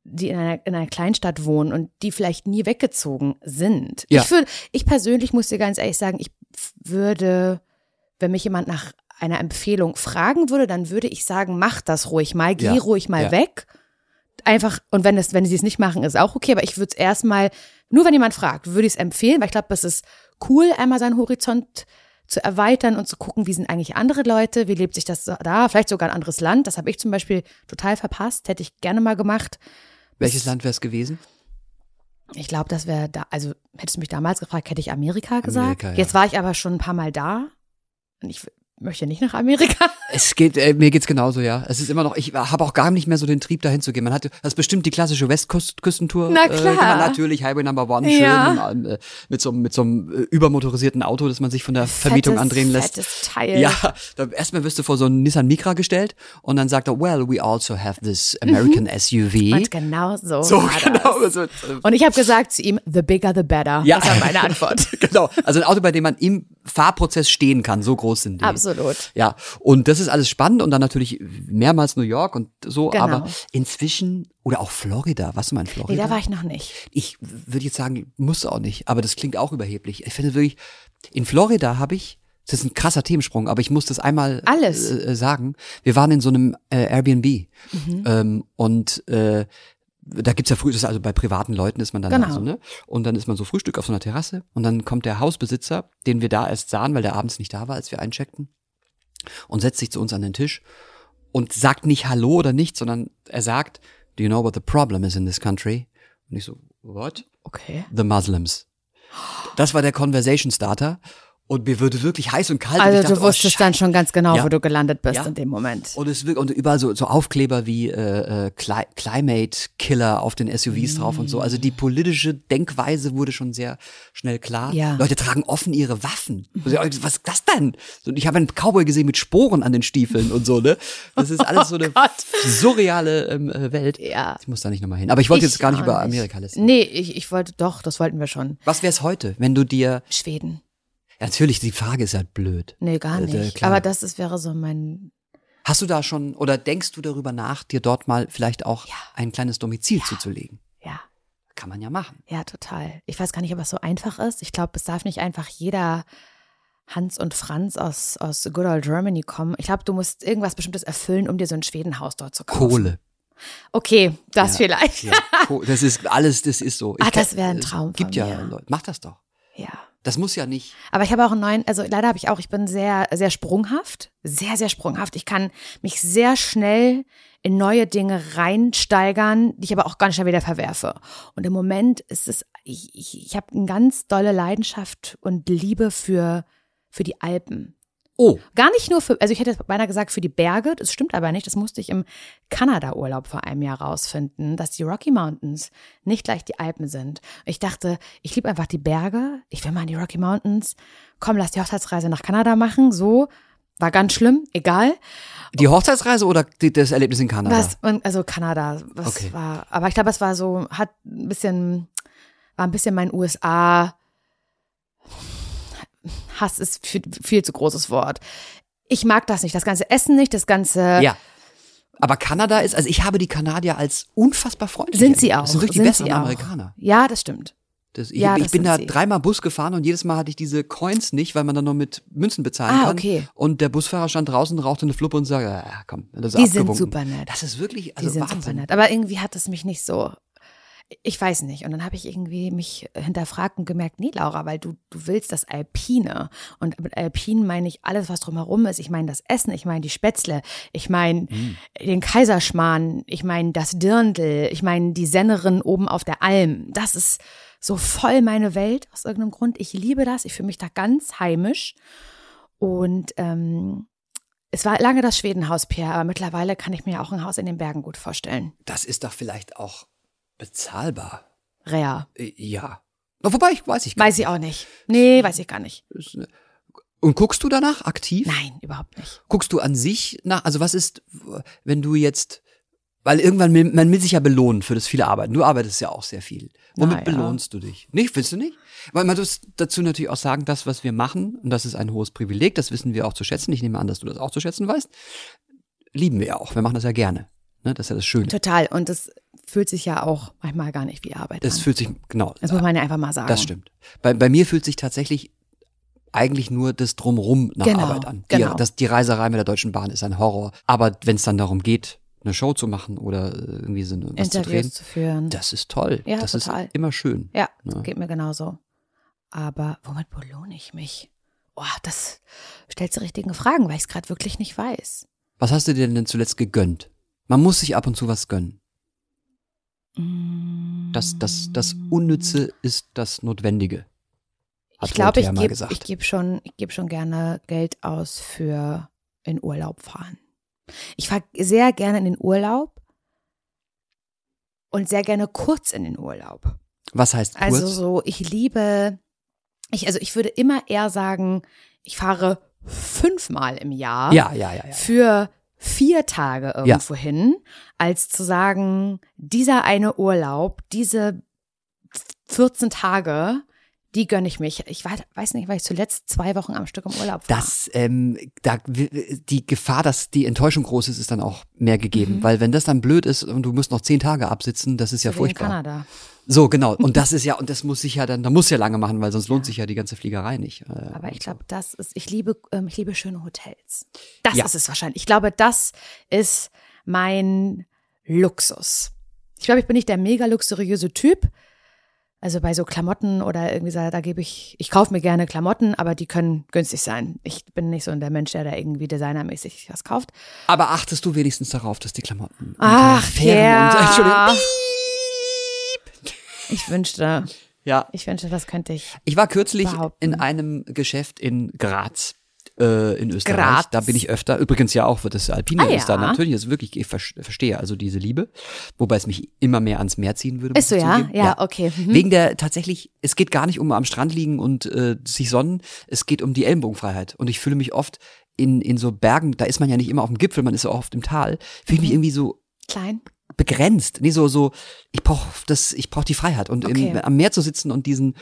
die in einer, in einer Kleinstadt wohnen und die vielleicht nie weggezogen sind. Ja. Ich, würd, ich persönlich muss dir ganz ehrlich sagen, ich würde, wenn mich jemand nach einer Empfehlung fragen würde, dann würde ich sagen, mach das ruhig mal, geh Ja, ruhig mal ja. weg. Einfach, und wenn, das, wenn sie es nicht machen, ist auch okay, aber ich würde es erstmal, nur wenn jemand fragt, würde ich es empfehlen, weil ich glaube, es ist cool, einmal seinen Horizont zu erweitern und zu gucken, wie sind eigentlich andere Leute, wie lebt sich das da, vielleicht sogar ein anderes Land. Das habe ich zum Beispiel total verpasst, hätte ich gerne mal gemacht. Welches Land wäre es gewesen? Ich glaube, das wäre da, also hättest du mich damals gefragt, hätte ich Amerika gesagt. Amerika, ja. Jetzt war ich aber schon ein paar Mal da und ich möchte nicht nach Amerika. *laughs* Es geht, äh, mir geht's genauso, ja. Es ist immer noch, ich habe auch gar nicht mehr so den Trieb, dahin zu gehen. Man hatte, das ist bestimmt die klassische Westküstentour. Na Äh, klar. gemacht. natürlich, Highway Number One, schön, Ja. äh, mit so, einem- mit so einem äh, übermotorisierten Auto, das man sich von der Vermietung Fettes, andrehen lässt. Fettes Teil. Ja, da, erstmal wirst du vor so einen Nissan Micra gestellt und dann sagt er, well, we also have this American SUV. Und genau so. so, *laughs* genau. Das. So, äh, Und ich habe gesagt zu ihm, the bigger the better. Ja. Das war meine Antwort. *laughs* genau. Also ein Auto, bei dem man im Fahrprozess stehen kann, so groß sind die. Absolut. Ja, und das ist alles spannend und dann natürlich mehrmals New York und so, Genau. aber inzwischen, oder auch Florida, du mal in Nee, Florida? da war ich noch nicht. ich würde jetzt sagen, muss auch nicht, aber das klingt auch überheblich. Ich finde wirklich, in Florida habe ich, das ist ein krasser Themensprung, aber ich muss das einmal Alles. Äh, sagen. Wir waren in so einem äh, Airbnb Mhm. ähm, und äh, da gibt's ja früh, das ist also bei privaten Leuten ist man dann Genau. da so, ne? Und dann ist man so Frühstück auf so einer Terrasse und dann kommt der Hausbesitzer, den wir da erst sahen, weil der abends nicht da war, als wir eincheckten, und setzt sich zu uns an den Tisch und sagt nicht Hallo oder nichts, sondern er sagt, Do you know what the problem is in this country? Und ich so, what? Okay. The Muslims. Das war der Conversation Starter. Und mir würde wirklich heiß und kalt. Also ich dachte, du wusstest oh, dann schon ganz genau, Ja. wo du gelandet bist Ja. in dem Moment. und es wirkt, und überall so, so Aufkleber wie äh, äh, Cli Climate Killer auf den SUVs drauf und so. Also die politische Denkweise wurde schon sehr schnell klar. Ja. Leute tragen offen ihre Waffen. Ich, Was ist das denn? Und ich habe einen Cowboy gesehen mit Sporen an den Stiefeln und so, ne? Das ist *laughs* alles so eine Gott. surreale ähm, äh, Welt. Ja. Ich muss da nicht nochmal hin. Aber ich wollte jetzt gar nicht über Amerika listen. Nee, ich, ich wollte doch, das wollten wir schon. Was wär's heute, wenn du dir Schweden. Ja, natürlich, die Frage ist halt blöd. Nee, gar Äh, nicht. äh. Aber das ist, wäre so mein. Hast du da schon oder denkst du darüber nach, dir dort mal vielleicht auch ein kleines Domizil zuzulegen? Ja, Kann man ja machen. ja, total. Ich weiß gar nicht, ob es so einfach ist. Ich glaube, es darf nicht einfach jeder Hans und Franz aus, aus Good Old Germany kommen. Ich glaube, du musst irgendwas Bestimmtes erfüllen, um dir so ein Schwedenhaus dort zu kaufen. Kohle. Okay, das Ja. vielleicht. Ja, das ist alles, das ist so. Ah, das wär ein es Traum Gibt von ja. Leute. Mach das doch. ja. Das muss ja nicht. Aber ich habe auch einen neuen, also leider habe ich auch, ich bin sehr, sehr sprunghaft, sehr, sehr sprunghaft. Ich kann mich sehr schnell in neue Dinge reinsteigern, die ich aber auch ganz schnell wieder verwerfe. Und im Moment ist es, ich, ich, ich habe eine ganz dolle Leidenschaft und Liebe für, für die Alpen. Oh, Gar nicht nur für, also ich hätte jetzt beinahe gesagt für die Berge, das stimmt aber nicht, das musste ich im Kanada-Urlaub vor einem Jahr rausfinden, dass die Rocky Mountains nicht gleich die Alpen sind. Ich dachte, ich liebe einfach die Berge, ich will mal in die Rocky Mountains, komm, lass die Hochzeitsreise nach Kanada machen, so, war ganz schlimm, egal. die Hochzeitsreise oder die, das Erlebnis in Kanada? Was, also Kanada, was Okay. war, aber ich glaube, es war so, hat ein bisschen, war ein bisschen mein USA, Hass ist viel, viel zu großes Wort. Ich mag das nicht, das ganze Essen nicht, das ganze, Ja. Aber Kanada ist, also ich habe die Kanadier als unfassbar freundlich. sind sie auch. Das sind wirklich die sind auch. Amerikaner. Ja, das stimmt. Das, ich Ja, ich bin sind da sie. dreimal Bus gefahren und jedes Mal hatte ich diese Coins nicht, weil man dann nur mit Münzen bezahlen Ah, kann. okay. Und der Busfahrer stand draußen, rauchte eine Fluppe und sagte, ja, komm, das ist Die sind abgewunken. super nett. Das ist wirklich, Die also sind Wahnsinn. super nett. Aber irgendwie hat es mich nicht so. Ich weiß nicht. Und dann habe ich irgendwie mich hinterfragt und gemerkt, nee, Laura, weil du, du willst das Alpine. Und mit Alpin meine ich alles, was drumherum ist. Ich meine das Essen, ich meine die Spätzle, ich meine den Kaiserschmarrn, ich meine das Dirndl, ich meine die Sennerin oben auf der Alm. Das ist so voll meine Welt aus irgendeinem Grund. Ich liebe das. Ich fühle mich da ganz heimisch. Und ähm, es war lange das Schwedenhaus, Pierre, aber mittlerweile kann ich mir auch ein Haus in den Bergen gut vorstellen. Das ist doch vielleicht auch bezahlbar. Rea. Äh, Ja. Wobei, ich weiß ich gar Weiß ich auch nicht. Nee, weiß ich gar nicht. nicht. Und guckst du danach aktiv? Nein, überhaupt nicht. Guckst du an sich nach, also was ist, wenn du jetzt, weil irgendwann will, man will sich ja belohnen für das viele Arbeiten. Du arbeitest ja auch sehr viel. Womit ja. belohnst du dich? Nicht, willst du nicht? Weil man muss dazu natürlich auch sagen, das, was wir machen, und das ist ein hohes Privileg, das wissen wir auch zu schätzen. Ich nehme an, dass du das auch zu schätzen weißt. Lieben wir ja auch. Wir machen das ja gerne. Ne? Das ist ja das Schöne. Total. Und es fühlt sich ja auch manchmal gar nicht wie Arbeit Das an. fühlt sich, genau. Das muss man ja einfach mal sagen. Das stimmt. Bei, bei mir fühlt sich tatsächlich eigentlich nur das Drumrum nach Genau, Arbeit an. Die, genau. das, die Reiserei mit der Deutschen Bahn ist ein Horror. Aber wenn es dann darum geht, eine Show zu machen oder äh, irgendwie so eine- was zu drehen, Interviews zu führen. das ist toll. Ja, das total. ist immer schön. ja, Ja. geht mir genauso. Aber womit belohne ich mich? oh, das stellt die richtigen Fragen, weil ich es gerade wirklich nicht weiß. Was hast du dir denn zuletzt gegönnt? Man muss sich ab und zu was gönnen. Das, das, das Unnütze ist das Notwendige. Ich glaube, ich gebe gesagt. ich geb schon, ich geb schon gerne Geld aus für in Urlaub fahren. Ich fahre sehr gerne in den Urlaub und sehr gerne kurz in den Urlaub. Was heißt kurz? Also so, ich liebe, ich, also ich würde immer eher sagen, ich fahre fünfmal im Jahr ja, ja, ja, ja. für vier Tage irgendwo hin, als zu sagen, dieser eine Urlaub, diese 14 Tage, die gönne ich mich. Ich weiß, nicht, weil ich zuletzt zwei Wochen am Stück im Urlaub war. Das, ähm, da, die Gefahr, dass die Enttäuschung groß ist, ist dann auch mehr gegeben. Weil wenn das dann blöd ist und du musst noch zehn Tage absitzen, das ist ja wie in furchtbar. Kanada. So, genau. Und das ist ja, und das muss sich ja dann, da muss ja lange machen, weil sonst lohnt sich ja die ganze Fliegerei nicht. Äh, Aber ich glaube, das ist, ich liebe, ähm, ich liebe schöne Hotels. Das Ja. ist es wahrscheinlich. Ich glaube, das ist mein Luxus. Ich glaube, ich bin nicht der mega luxuriöse Typ. Also bei so Klamotten oder irgendwie so, da gebe ich, ich kaufe mir gerne Klamotten, aber die können günstig sein. Ich bin nicht so der Mensch, der da irgendwie designermäßig was kauft. Aber achtest du wenigstens darauf, dass die Klamotten Ach, fairen und, *laughs* Entschuldigung. Ich wünschte, ja. ich wünschte, das könnte ich. Ich war kürzlich behaupten. in einem Geschäft in Graz. Äh, in Österreich. Graz. Da bin ich öfter. Übrigens ja auch, das Alpine Ah, ist da ja. natürlich. Das wirklich, ich ver- verstehe also diese Liebe. Wobei es mich immer mehr ans Meer ziehen würde. Ist so, ja? zugeben. Ja, okay. Mhm. Wegen der tatsächlich, es geht gar nicht um am Strand liegen und äh, sich sonnen, es geht um die Ellenbogenfreiheit. Und ich fühle mich oft in, in so Bergen, da ist man ja nicht immer auf dem Gipfel, man ist so oft im Tal, fühle ich mich irgendwie so Klein. Begrenzt. Nee, so, so, ich brauche das, ich brauche die Freiheit. Und Okay. im, am Meer zu sitzen und diesen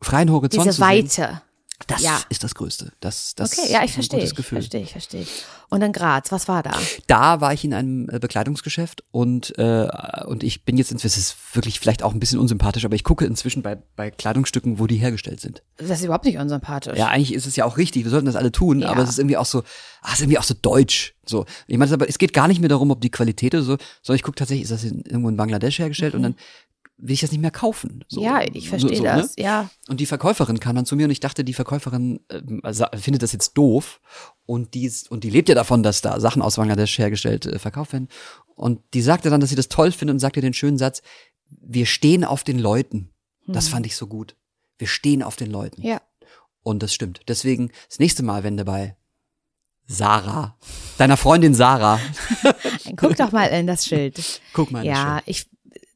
freien Horizont Diese zu sehen, Weite. Das Ja. ist das Größte. Das, das Okay, ja, ich verstehe. Ich Gefühl. verstehe, ich verstehe. Und in Graz, was war da? Da war ich in einem äh, Bekleidungsgeschäft und äh, und ich bin jetzt inzwischen, es ist wirklich vielleicht auch ein bisschen unsympathisch, aber ich gucke inzwischen bei bei Kleidungsstücken, wo die hergestellt sind. Das ist überhaupt nicht unsympathisch. Ja, eigentlich ist es ja auch richtig, wir sollten das alle tun, Ja. aber es ist irgendwie auch so, ah, es ist irgendwie auch so deutsch. So. Ich meine, aber es geht gar nicht mehr darum, ob die Qualität oder so, sondern ich gucke tatsächlich, ist das in, irgendwo in Bangladesch hergestellt und dann will ich das nicht mehr kaufen. So, ja, ich verstehe so, ne? das. Ja. Und die Verkäuferin kam dann zu mir und ich dachte, die Verkäuferin sa- findet das jetzt doof und die ist, und die lebt ja davon, dass da Sachen aus Bangladesch hergestellt äh, verkauft werden. Und die sagte dann, dass sie das toll findet und sagte den schönen Satz: Wir stehen auf den Leuten. Das fand ich so gut. Wir stehen auf den Leuten. Hm. Ja. Und das stimmt. Deswegen das nächste Mal, wenn du bei Sarah, deiner Freundin Sarah, *laughs* Guck doch mal in das Schild. guck mal. in das ja, Schild. ich,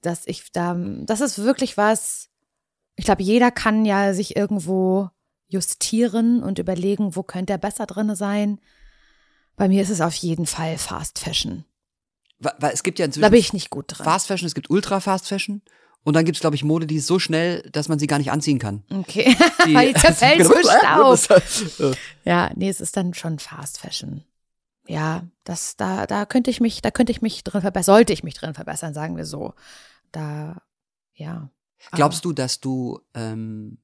das, ich, da, das ist wirklich was. Ich glaube, jeder kann ja sich irgendwo justieren und überlegen, wo könnte er besser drinne sein. Bei mir ist es auf jeden Fall Fast Fashion. Weil, es gibt ja inzwischen Da bin ich nicht gut drin. Fast Fashion, es gibt Ultra Fast Fashion. Und dann gibt's, glaube ich, Mode, die ist so schnell, dass man sie gar nicht anziehen kann. Okay. Die, *laughs* Weil *laughs* die zerfällt so Staub. Das- Ja, nee, es ist dann schon Fast Fashion. Ja, das, da, da könnte ich mich, da könnte ich mich drin verbessern, sollte ich mich drin verbessern, sagen wir so. Da, ja. Glaubst du, dass du ähm,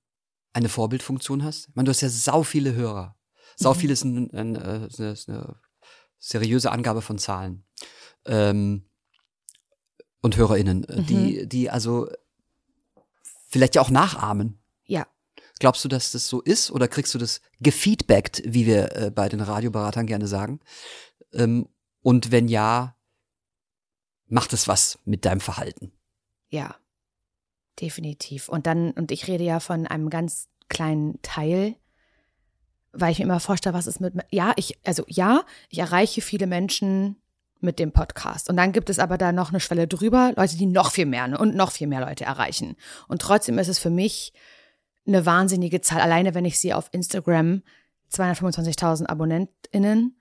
eine Vorbildfunktion hast? Ich meine, du hast ja sau viele Hörer. Sau Mhm. viel ist, ein, ein, äh, eine, ist eine seriöse Angabe von Zahlen. Ähm, und HörerInnen, äh, Mhm. die, die also vielleicht ja auch nachahmen. Ja. Glaubst du, dass das so ist oder kriegst du das gefeedbackt, wie wir äh, bei den Radioberatern gerne sagen? Ähm, und wenn ja, macht es was mit deinem Verhalten? Ja, definitiv. Und dann, und ich rede ja von einem ganz kleinen Teil, weil ich mir immer vorstelle, was ist mit, ja, ich, also ja, ich erreiche viele Menschen mit dem Podcast. Und dann gibt es aber da noch eine Schwelle drüber, Leute, die noch viel mehr ne, und noch viel mehr Leute erreichen. Und trotzdem ist es für mich eine wahnsinnige Zahl. Alleine wenn ich sehe auf Instagram 225.000 AbonnentInnen,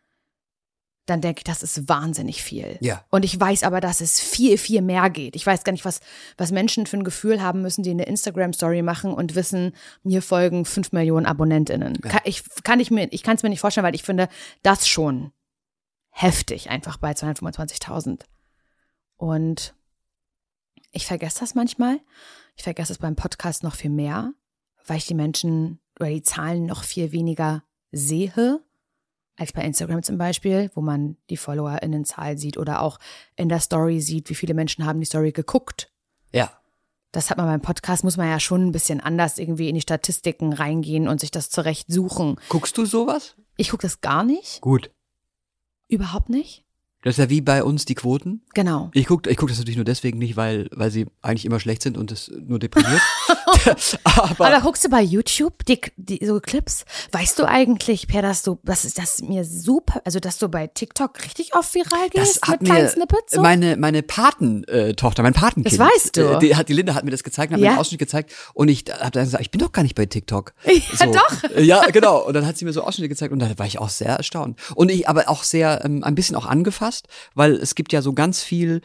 dann denke ich, das ist wahnsinnig viel. Ja. Und ich weiß aber, dass es viel, viel mehr geht. Ich weiß gar nicht, was, was Menschen für ein Gefühl haben müssen, die eine Instagram-Story machen und wissen, mir folgen fünf Millionen AbonnentInnen. Kann, ich, kann ich mir, ich kann es mir nicht vorstellen, weil ich finde das schon heftig, einfach bei 225.000. Und ich vergesse das manchmal. Ich vergesse es beim Podcast noch viel mehr, weil ich die Menschen oder die Zahlen noch viel weniger sehe als bei Instagram zum Beispiel, wo man die FollowerInnenzahl sieht oder auch in der Story sieht, wie viele Menschen haben die Story geguckt. Ja. Das hat man beim Podcast, muss man ja schon ein bisschen anders irgendwie in die Statistiken reingehen und sich das zurecht suchen. Guckst du sowas? Ich gucke das gar nicht. Gut. Überhaupt nicht. Das ist ja wie bei uns die Quoten. Genau. Ich gucke ich guck das natürlich nur deswegen nicht, weil, weil sie eigentlich immer schlecht sind und es nur deprimiert. *laughs* *laughs* aber, Aber guckst du bei YouTube die, die so Clips? Weißt du eigentlich, Per, dass du, das ist das mir super, also dass du bei TikTok richtig oft viral das gehst hat mit kleinen mir Snippets? So? meine meine Patentochter, mein Patenkind. Das weißt du. äh, Die, die Linda hat mir das gezeigt, hat mir Ja. einen Ausschnitt gezeigt und ich habe dann gesagt, ich bin doch gar nicht bei TikTok. *laughs* Ja, doch. Äh, Ja, genau. Und dann hat sie mir so Ausschnitte gezeigt und da war ich auch sehr erstaunt. Und ich aber auch sehr ähm, ein bisschen auch angefasst, weil es gibt ja so ganz viel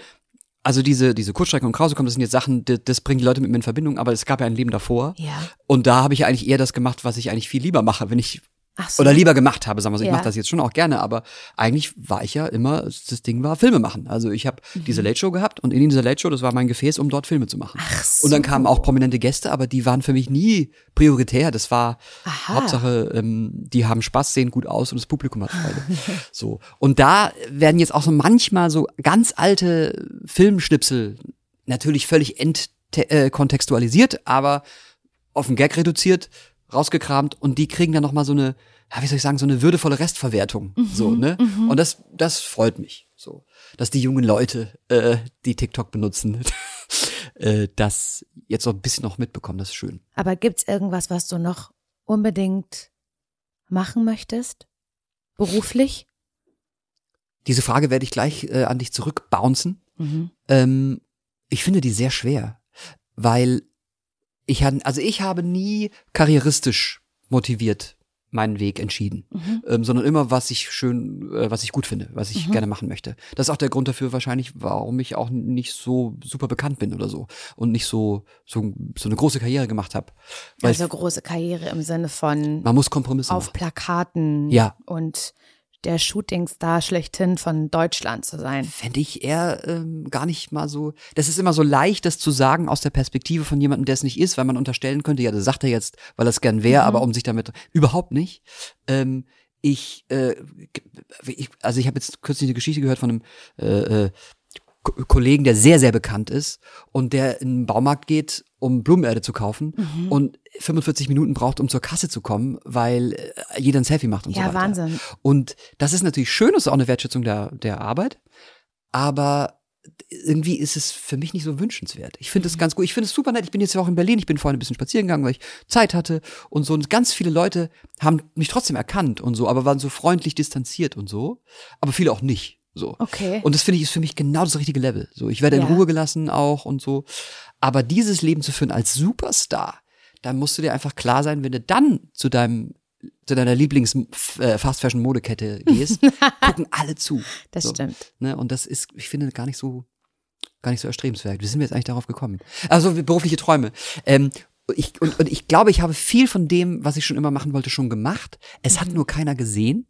also diese, diese Kurzstrecke und Krause kommen, das sind jetzt Sachen, das, das bringen die Leute mit mir in Verbindung, aber es gab ja ein Leben davor. Ja. Und da habe ich eigentlich eher das gemacht, was ich eigentlich viel lieber mache, wenn ich so. oder lieber gemacht habe, sagen wir so. Ich Ja. mache das jetzt schon auch gerne, aber eigentlich war ich ja immer, das Ding war Filme machen. Also ich habe Mhm. diese Late Show gehabt und in dieser Late Show, das war mein Gefäß, um dort Filme zu machen. Ach so. Und dann kamen auch prominente Gäste, aber die waren für mich nie prioritär. Das war Aha. Hauptsache, ähm, die haben Spaß, sehen gut aus und das Publikum hat Freude. *laughs* so. Und da werden jetzt auch so manchmal so ganz alte Filmschnipsel natürlich völlig entkontextualisiert, äh, kontextualisiert, aber auf den Gag reduziert, rausgekramt und die kriegen dann nochmal so eine, ja, wie soll ich sagen, so eine würdevolle Restverwertung. so, ne? Und das, das freut mich. So. Dass die jungen Leute, äh, die TikTok benutzen, *laughs* äh, das jetzt so ein bisschen noch mitbekommen. Das ist schön. Aber gibt's irgendwas, was du noch unbedingt machen möchtest? Beruflich? Diese Frage werde ich gleich äh, an dich zurückbouncen. Mhm. Ähm, ich finde die sehr schwer, weil ich han- also ich habe nie karrieristisch motiviert meinen Weg entschieden, Mhm. ähm, sondern immer was ich schön, äh, was ich gut finde, was ich gerne machen möchte. Das ist auch der Grund dafür wahrscheinlich, warum ich auch nicht so super bekannt bin oder so und nicht so so, so eine große Karriere gemacht habe. Weil Also große Karriere im Sinne von man muss Kompromisse auf machen. Plakaten Ja. und der Shootingstar schlechthin von Deutschland zu sein. Fände ich eher ähm, gar nicht mal so. Das ist immer so leicht, das zu sagen aus der Perspektive von jemandem, der es nicht ist, weil man unterstellen könnte, ja, das sagt er jetzt, weil er es gern wäre, aber um sich damit überhaupt nicht. Ähm, ich, äh, ich, also ich habe jetzt kürzlich eine Geschichte gehört von einem äh, äh, Ko- Kollegen, der sehr, sehr bekannt ist und der in den Baumarkt geht, um Blumenerde zu kaufen und 45 Minuten braucht, um zur Kasse zu kommen, weil äh, jeder ein Selfie macht und so Ja, weiter. Wahnsinn. Und das ist natürlich schön, das ist auch eine Wertschätzung der, der Arbeit, aber irgendwie ist es für mich nicht so wünschenswert. Ich finde es ganz gut. Ich finde es super nett. Ich bin jetzt ja auch in Berlin. Ich bin vorhin ein bisschen spazieren gegangen, weil ich Zeit hatte und so. Und ganz viele Leute haben mich trotzdem erkannt und so, aber waren so freundlich distanziert und so. Aber viele auch nicht. So. Okay. Und das finde ich ist für mich genau das richtige Level. So, ich werde in Ja. Ruhe gelassen auch und so. Aber dieses Leben zu führen als Superstar, da musst du dir einfach klar sein, wenn du dann zu deinem zu deiner Lieblings äh, Fast Fashion Modekette gehst, *laughs* gucken alle zu. Das so, stimmt. Ne? Und das ist, ich finde, gar nicht so gar nicht so erstrebenswert. Wie sind wir jetzt eigentlich darauf gekommen? Also berufliche Träume. Ähm, ich, und, und ich glaube, ich habe viel von dem, was ich schon immer machen wollte, schon gemacht. Es hat nur keiner gesehen.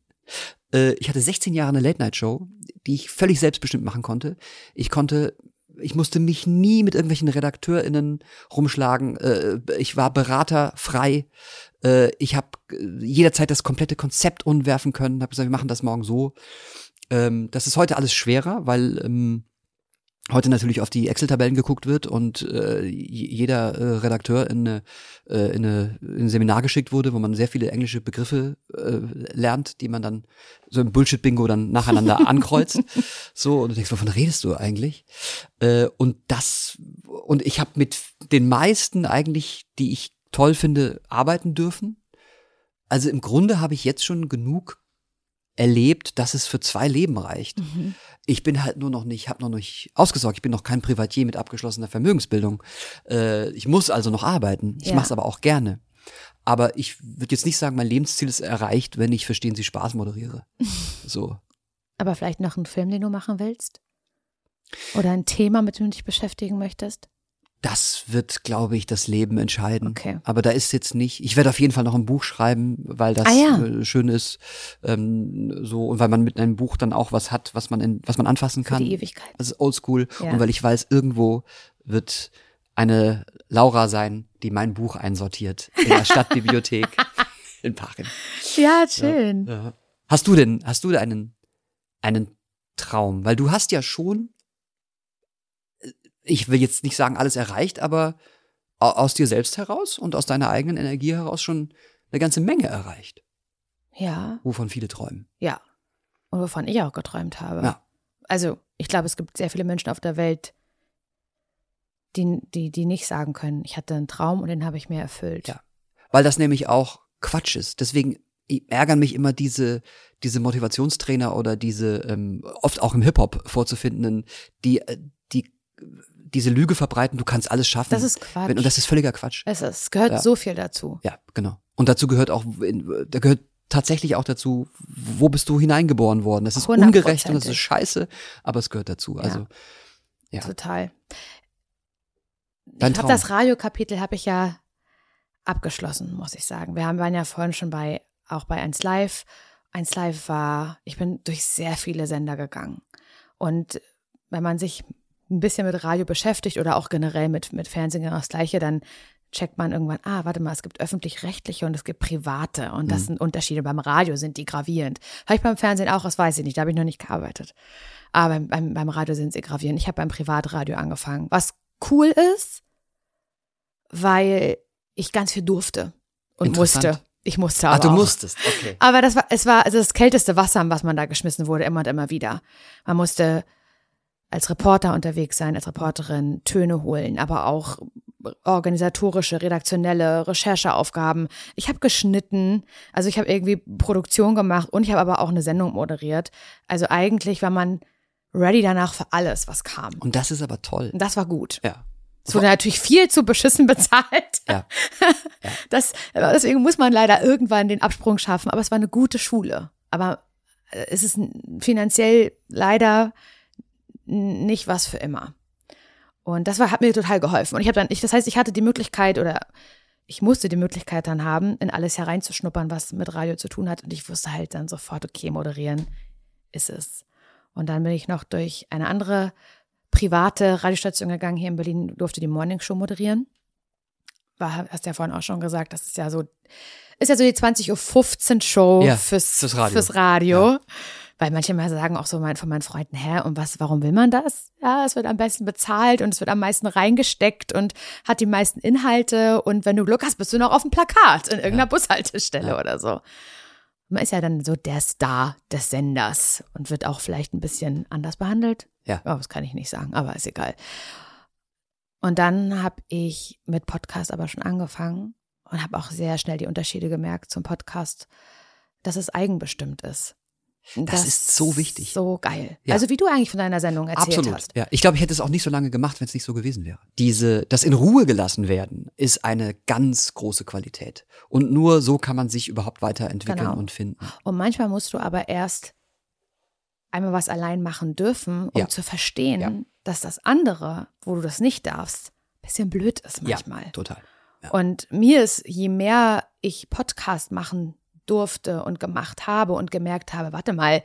Äh, ich hatte 16 Jahre eine Late-Night-Show, die ich völlig selbstbestimmt machen konnte. Ich konnte, ich musste mich nie mit irgendwelchen RedakteurInnen rumschlagen. Äh, ich war beraterfrei. Äh, ich habe jederzeit das komplette Konzept umwerfen können. Habe gesagt, wir machen das morgen so. Ähm, das ist heute alles schwerer, weil ähm, heute natürlich auf die Excel-Tabellen geguckt wird und äh, jeder äh, Redakteur in, eine, äh, in, eine, in ein Seminar geschickt wurde, wo man sehr viele englische Begriffe äh, lernt, die man dann so im Bullshit-Bingo dann nacheinander *laughs* ankreuzt. So, und du denkst, wovon redest du eigentlich? Äh, und das, und ich habe mit den meisten eigentlich, die ich toll finde, arbeiten dürfen. Also im Grunde habe ich jetzt schon genug erlebt, dass es für zwei Leben reicht. Ich bin halt nur noch nicht, habe noch nicht ausgesorgt. Ich bin noch kein Privatier mit abgeschlossener Vermögensbildung. Äh, ich muss also noch arbeiten. Ich Ja. mache es aber auch gerne. Aber ich würde jetzt nicht sagen, mein Lebensziel ist erreicht, wenn ich Verstehen Sie Spaß moderiere. *laughs* So. Aber vielleicht noch einen Film, den du machen willst? Oder ein Thema, mit dem du dich beschäftigen möchtest? Das wird, glaube ich, das Leben entscheiden. Okay. Aber da ist jetzt nicht. Ich werde auf jeden Fall noch ein Buch schreiben, weil das Ah, ja. äh, schön ist. Ähm, so und weil man mit einem Buch dann auch was hat, was man in, was man anfassen Für kann. die Ewigkeit. Das ist oldschool. Ja. Und weil ich weiß, irgendwo wird eine Laura sein, die mein Buch einsortiert in der Stadtbibliothek *laughs* in Parken. Ja, schön. Ja. Hast du denn, hast du einen, einen Traum? Weil du hast ja schon, ich will jetzt nicht sagen, alles erreicht, aber au- aus dir selbst heraus und aus deiner eigenen Energie heraus schon eine ganze Menge erreicht, Ja, wovon viele träumen. ja. Und wovon ich auch geträumt habe. Ja. Also, ich glaube, es gibt sehr viele Menschen auf der Welt, die, die, die nicht sagen können, ich hatte einen Traum und den habe ich mir erfüllt. Ja. Weil das nämlich auch Quatsch ist. Deswegen ärgern mich immer diese, diese Motivationstrainer oder diese, ähm, oft auch im Hip-Hop vorzufindenden, die, äh, die diese Lüge verbreiten, du kannst alles schaffen. Das ist Quatsch. Und das ist völliger Quatsch. es, ist, es gehört Ja. so viel dazu. Ja, genau. Und dazu gehört auch, da gehört tatsächlich auch dazu, wo bist du hineingeboren worden? Das ist ungerecht und das ist scheiße, aber es gehört dazu. Also, Ja. Total. Dein ich habe das Radiokapitel habe ich ja abgeschlossen, muss ich sagen. Wir haben, waren ja vorhin schon bei, auch bei 1 Live. 1 Live war, ich bin durch sehr viele Sender gegangen. Und wenn man sich ein bisschen mit Radio beschäftigt oder auch generell mit, mit Fernsehen genau das Gleiche, dann checkt man irgendwann, ah, warte mal, es gibt öffentlich-rechtliche und es gibt private und das sind Unterschiede. Beim Radio sind die gravierend. Vielleicht beim Fernsehen auch, das weiß ich nicht, da habe ich noch nicht gearbeitet. Aber beim, beim, beim Radio sind sie gravierend. Ich habe beim Privatradio angefangen, was cool ist, weil ich ganz viel durfte und musste. Ich musste ah, aber du auch. musstest, okay. Aber das war, es war also das kälteste Wasser, in was man da geschmissen wurde, immer und immer wieder. Man musste als Reporter unterwegs sein, als Reporterin Töne holen, aber auch organisatorische, redaktionelle Rechercheaufgaben. Ich habe geschnitten, also ich habe irgendwie Produktion gemacht und ich habe aber auch eine Sendung moderiert. Also eigentlich war man ready danach für alles, was kam. Und das ist aber toll. Und das war gut. Ja. Es wurde natürlich viel zu beschissen bezahlt. Ja. *laughs* Das, deswegen muss man leider irgendwann den Absprung schaffen. Aber es war eine gute Schule. Aber äh, es ist finanziell leider nicht was für immer. Und das war, hat mir total geholfen. Und ich habe dann, ich, das heißt, ich hatte die Möglichkeit oder ich musste die Möglichkeit dann haben, in alles hereinzuschnuppern, was mit Radio zu tun hat. Und ich wusste halt dann sofort, okay, moderieren ist es. Und dann bin ich noch durch eine andere private Radiostation gegangen hier in Berlin, durfte die Morning Show moderieren. War, hast ja vorhin auch schon gesagt, das ist ja so, ist ja so die 20.15 Uhr Show Ja, fürs, fürs Radio. Fürs Radio. Weil manche mal sagen auch so mein, von meinen Freunden, hä, und was, warum will man das? Ja, es wird am besten bezahlt und es wird am meisten reingesteckt und hat die meisten Inhalte und wenn du Glück hast, bist du noch auf dem Plakat in irgendeiner Bushaltestelle Ja. oder so. Man ist ja dann so der Star des Senders und wird auch vielleicht ein bisschen anders behandelt. Ja. Oh, das kann ich nicht sagen, aber ist egal. Und dann habe ich mit Podcast aber schon angefangen und habe auch sehr schnell die Unterschiede gemerkt zum Podcast, dass es eigenbestimmt ist. Das ist so wichtig. So geil. Ja. Also wie du eigentlich von deiner Sendung erzählt Absolut. hast. Ja, ich glaube, ich hätte es auch nicht so lange gemacht, wenn es nicht so gewesen wäre. Diese, das in Ruhe gelassen werden, ist eine ganz große Qualität. Und nur so kann man sich überhaupt weiterentwickeln Genau. und finden. Und manchmal musst du aber erst einmal was allein machen dürfen, um Ja. zu verstehen, Ja. dass das andere, wo du das nicht darfst, ein bisschen blöd ist manchmal. Ja, total. Und mir ist, je mehr ich Podcast machen durfte und gemacht habe und gemerkt habe, warte mal,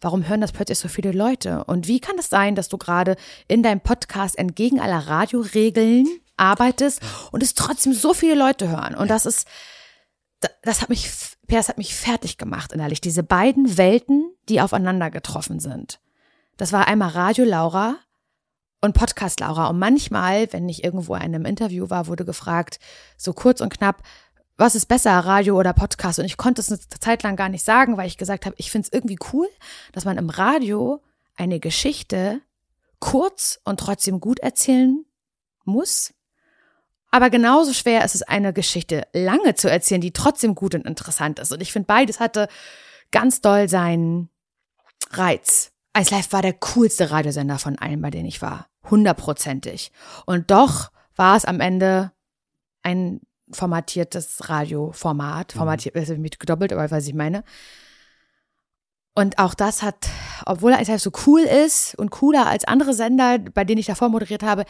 warum hören das plötzlich so viele Leute? Und wie kann es sein, dass du gerade in deinem Podcast entgegen aller Radioregeln arbeitest und es trotzdem so viele Leute hören? Und das ist, da- das hat mich, das hat mich fertig gemacht innerlich. Diese beiden Welten, die aufeinander getroffen sind. Das war einmal Radio Laura und Podcast Laura. Und manchmal, wenn ich irgendwo in einem Interview war, wurde gefragt, so kurz und knapp, was ist besser, Radio oder Podcast? Und ich konnte es eine Zeit lang gar nicht sagen, weil ich gesagt habe, ich finde es irgendwie cool, dass man im Radio eine Geschichte kurz und trotzdem gut erzählen muss. Aber genauso schwer ist es, eine Geschichte lange zu erzählen, die trotzdem gut und interessant ist. Und ich finde, beides hatte ganz doll seinen Reiz. Eis Live war der coolste Radiosender von allen, bei denen ich war. Hundertprozentig. Und doch war es am Ende ein formatiertes Radioformat. Formatiert, das habe ich gedoppelt, aber was ich meine. Und auch das hat, obwohl Live so cool ist und cooler als andere Sender, bei denen ich davor moderiert habe,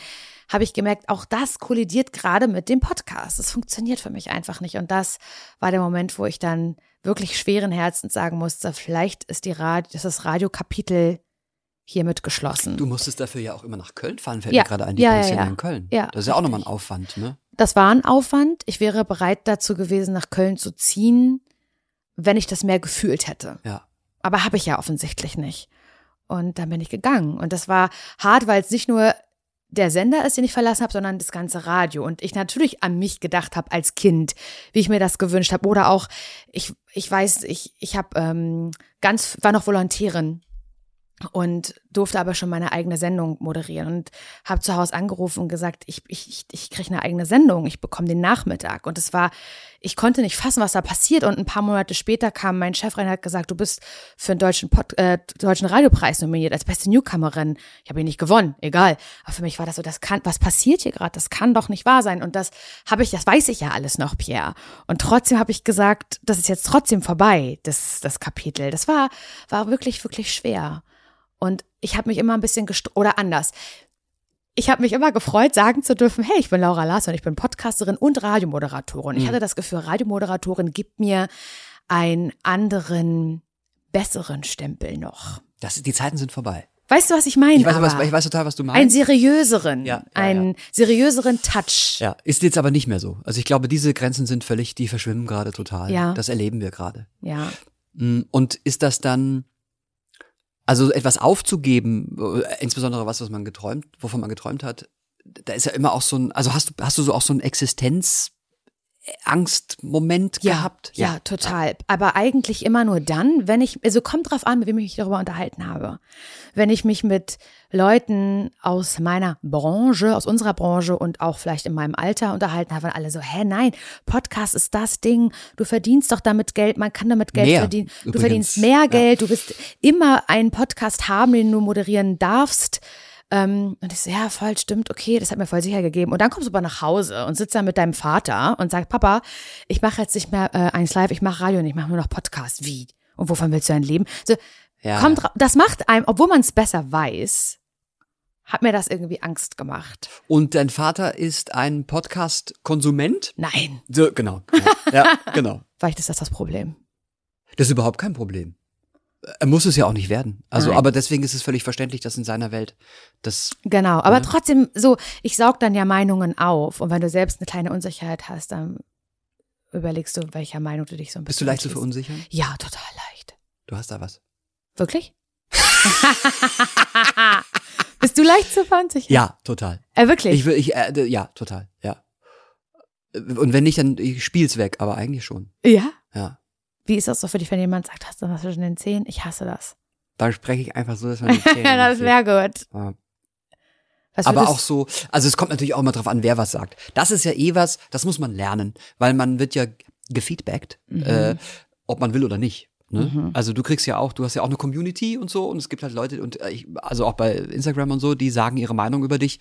habe ich gemerkt, auch das kollidiert gerade mit dem Podcast. Das funktioniert für mich einfach nicht. Und das war der Moment, wo ich dann wirklich schweren Herzens sagen musste, vielleicht ist die Radio, ist das Radiokapitel hiermit geschlossen. Du musstest dafür ja auch immer nach Köln fahren, fällt Ja. mir gerade ein, die Ja, ja, ja. in Köln. Ja, das ist ja auch nochmal ein. Aufwand, ne? Das war ein Aufwand. Ich wäre bereit dazu gewesen, nach Köln zu ziehen, wenn ich das mehr gefühlt hätte. Ja. Aber habe ich ja offensichtlich nicht. Und dann bin ich gegangen. Und das war hart, weil es nicht nur der Sender ist, den ich verlassen habe, sondern das ganze Radio. Und ich natürlich an mich gedacht habe als Kind, wie ich mir das gewünscht habe. Oder auch, ich, ich weiß, ich, ich habe ähm, ganz, war noch Volontärin und durfte aber schon meine eigene Sendung moderieren und habe zu Hause angerufen und gesagt, ich, ich, ich, kriege eine eigene Sendung, ich bekomme den Nachmittag. Und es war, ich konnte nicht fassen, was da passiert. Und ein paar Monate später kam mein Chef rein und hat gesagt, du bist für den deutschen, Pod, äh, deutschen Radiopreis nominiert als beste Newcomerin. Ich habe ihn nicht gewonnen, egal. Aber für mich war das so, das kann, was passiert hier gerade? Das kann doch nicht wahr sein. Und das habe ich, das weiß ich ja alles noch, Pierre. Und trotzdem habe ich gesagt, das ist jetzt trotzdem vorbei, das, das Kapitel. Das war, war wirklich, wirklich schwer. Und ich habe mich immer ein bisschen gest oder anders. Ich habe mich immer gefreut, sagen zu dürfen, hey, ich bin Laura Larsson, ich bin Podcasterin und Radiomoderatorin. Ich hatte das Gefühl, Radiomoderatorin gibt mir einen anderen, besseren Stempel noch. Das, die Zeiten sind vorbei. Weißt du, was ich meine? Ich weiß, was, ich weiß total, was du meinst. einen seriöseren, Ja, ja, einen ja. seriöseren Touch. Ja, ist jetzt aber nicht mehr so. Also ich glaube, diese Grenzen sind völlig, die verschwimmen gerade total. Ja. Das erleben wir gerade. Ja. Mm, Und ist das dann, also etwas aufzugeben, insbesondere was, was man geträumt, wovon man geträumt hat, da ist ja immer auch so ein, also hast du, hast du so auch so einen Existenzangstmoment Ja, gehabt? Ja, total. Aber eigentlich immer nur dann, wenn ich, also kommt drauf an, mit wem ich mich darüber unterhalten habe. Wenn ich mich mit Leuten aus meiner Branche, aus unserer Branche und auch vielleicht in meinem Alter unterhalten habe, und alle so, hä, nein, Podcast ist das Ding, du verdienst doch damit Geld, man kann damit Geld Mehr, verdienen, du übrigens. verdienst mehr Ja. Geld, du wirst immer einen Podcast haben, den du moderieren darfst. Ähm, und ich so, ja, voll, stimmt, okay, das hat mir voll sicher gegeben. Und dann kommst du aber nach Hause und sitzt da mit deinem Vater und sagst, Papa, ich mache jetzt nicht mehr äh, eins live, ich mache Radio und ich mache nur noch Podcast. Wie? Und wovon willst du ein Leben? So, Ja. kommt, das macht einem, obwohl man es besser weiß, hat mir das irgendwie Angst gemacht. Und dein Vater ist ein Podcast-Konsument? Nein, So, genau. genau. ja, *laughs* genau. vielleicht ist das das Problem. Das ist überhaupt kein Problem. Er muss es ja auch nicht werden. Also, Nein. aber deswegen ist es völlig verständlich, dass in seiner Welt das Genau, aber Ja. trotzdem so, ich saug dann ja Meinungen auf und wenn du selbst eine kleine Unsicherheit hast, dann überlegst du, welcher Meinung du dich so ein bisschen Bist du leicht zu anschließt. verunsichern? Ja, total leicht. Du hast da was. Wirklich? *laughs* Bist du leicht zu verunsichern? Ja, total. Äh, wirklich? Ich will, ich, äh, ja, total, ja. Und wenn nicht, dann ich spiel's weg, aber eigentlich schon. ja? Wie ist das so für dich, wenn jemand sagt, hast du was zwischen den Zehen? Ich hasse das. Dann spreche ich einfach so, dass man *laughs* die Zähne Ja, das wäre gut. Ja. Aber auch so, also es kommt natürlich auch immer drauf an, wer was sagt. Das ist ja eh was, das muss man lernen, weil man wird ja gefeedbackt, Mhm. äh, ob man will oder nicht. Ne? Also du kriegst ja auch, du hast ja auch eine Community und so und es gibt halt Leute und äh, ich, also auch bei Instagram und so, die sagen ihre Meinung über dich,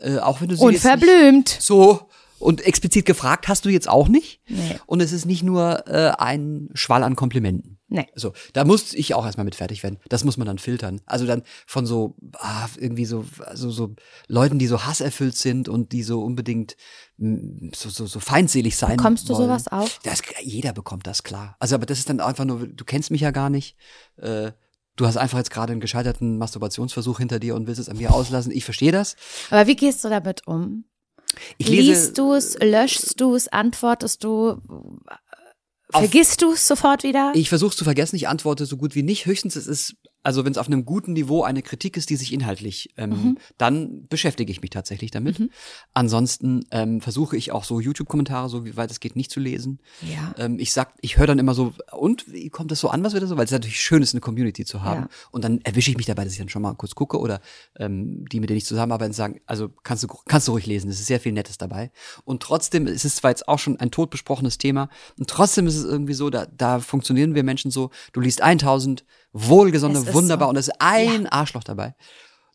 äh, auch wenn du sie Unverblümt. so und explizit gefragt hast du jetzt auch nicht. Nee. Und es ist nicht nur äh, ein Schwall an Komplimenten. Nee. So, da muss ich auch erstmal mit fertig werden. Das muss man dann filtern. Also dann von so ah, irgendwie so also so Leuten, die so hasserfüllt sind und die so unbedingt mm, so so, so feindselig sein. Bekommst du wollen. sowas auch? Das, jeder bekommt das klar. Also aber das ist dann einfach nur, du kennst mich ja gar nicht. Äh, Du hast einfach jetzt gerade einen gescheiterten Masturbationsversuch hinter dir und willst es an mir auslassen. Ich verstehe das. Aber wie gehst du damit um? Ich Liest du es, löschst du es, antwortest du, vergisst du es sofort wieder? Ich versuche zu vergessen, ich antworte so gut wie nicht. Höchstens es ist, also wenn es auf einem guten Niveau eine Kritik ist, die sich inhaltlich, ähm, Mhm. dann beschäftige ich mich tatsächlich damit. Ansonsten ähm, versuche ich auch so YouTube-Kommentare, so wie weit es geht, nicht zu lesen. Ja. Ähm, ich sag, ich höre dann immer so, und wie kommt das so an, was wird das so? Weil es natürlich schön ist, eine Community zu haben. Ja. Und dann erwische ich mich dabei, dass ich dann schon mal kurz gucke oder ähm, die, mit denen ich zusammenarbeite, sagen, also kannst du, kannst du ruhig lesen, es ist sehr viel Nettes dabei. Und trotzdem ist es zwar jetzt auch schon ein totbesprochenes Thema, und trotzdem ist es irgendwie so, da, da funktionieren wir Menschen so, du liest 1000, wohlgesonnene, Es ist wunderbar, so. und es ist ein Arschloch dabei.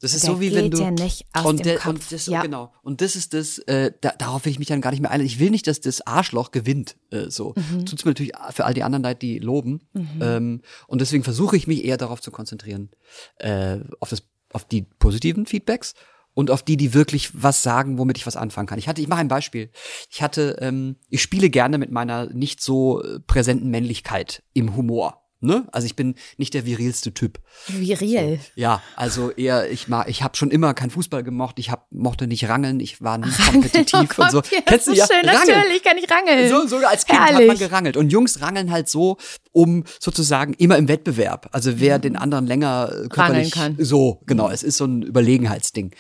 Das ist Der so wie wenn du ja nicht aus und dem der- Kopf. und das Ja. genau und das ist das äh, da, darauf will ich mich dann gar nicht mehr einlassen. Ich will nicht, dass das Arschloch gewinnt äh, so. Mhm. Tut's mir natürlich für all die anderen leid, die loben ähm, und deswegen versuche ich mich eher darauf zu konzentrieren äh, auf das auf die positiven Feedbacks und auf die, die wirklich was sagen, womit ich was anfangen kann. Ich hatte, ich mache ein Beispiel. Ich hatte, ähm, ich spiele gerne mit meiner nicht so äh, präsenten Männlichkeit im Humor. Ne? Also ich bin nicht der virilste Typ. Viril. Ja, also eher, ich mag, ich habe schon immer keinen Fußball gemocht, ich hab, mochte nicht rangeln, ich war nie kompetitiv und so. Oh Gott, Kennst das du ist ja? schön, Rangeln. natürlich kann ich rangeln. So, so als Kind hat Herrlich. man gerangelt. Und Jungs rangeln halt so, um sozusagen immer im Wettbewerb. Also wer den anderen länger äh, körperlich. Rangeln kann. So, genau. Es ist so ein Überlegenheitsding.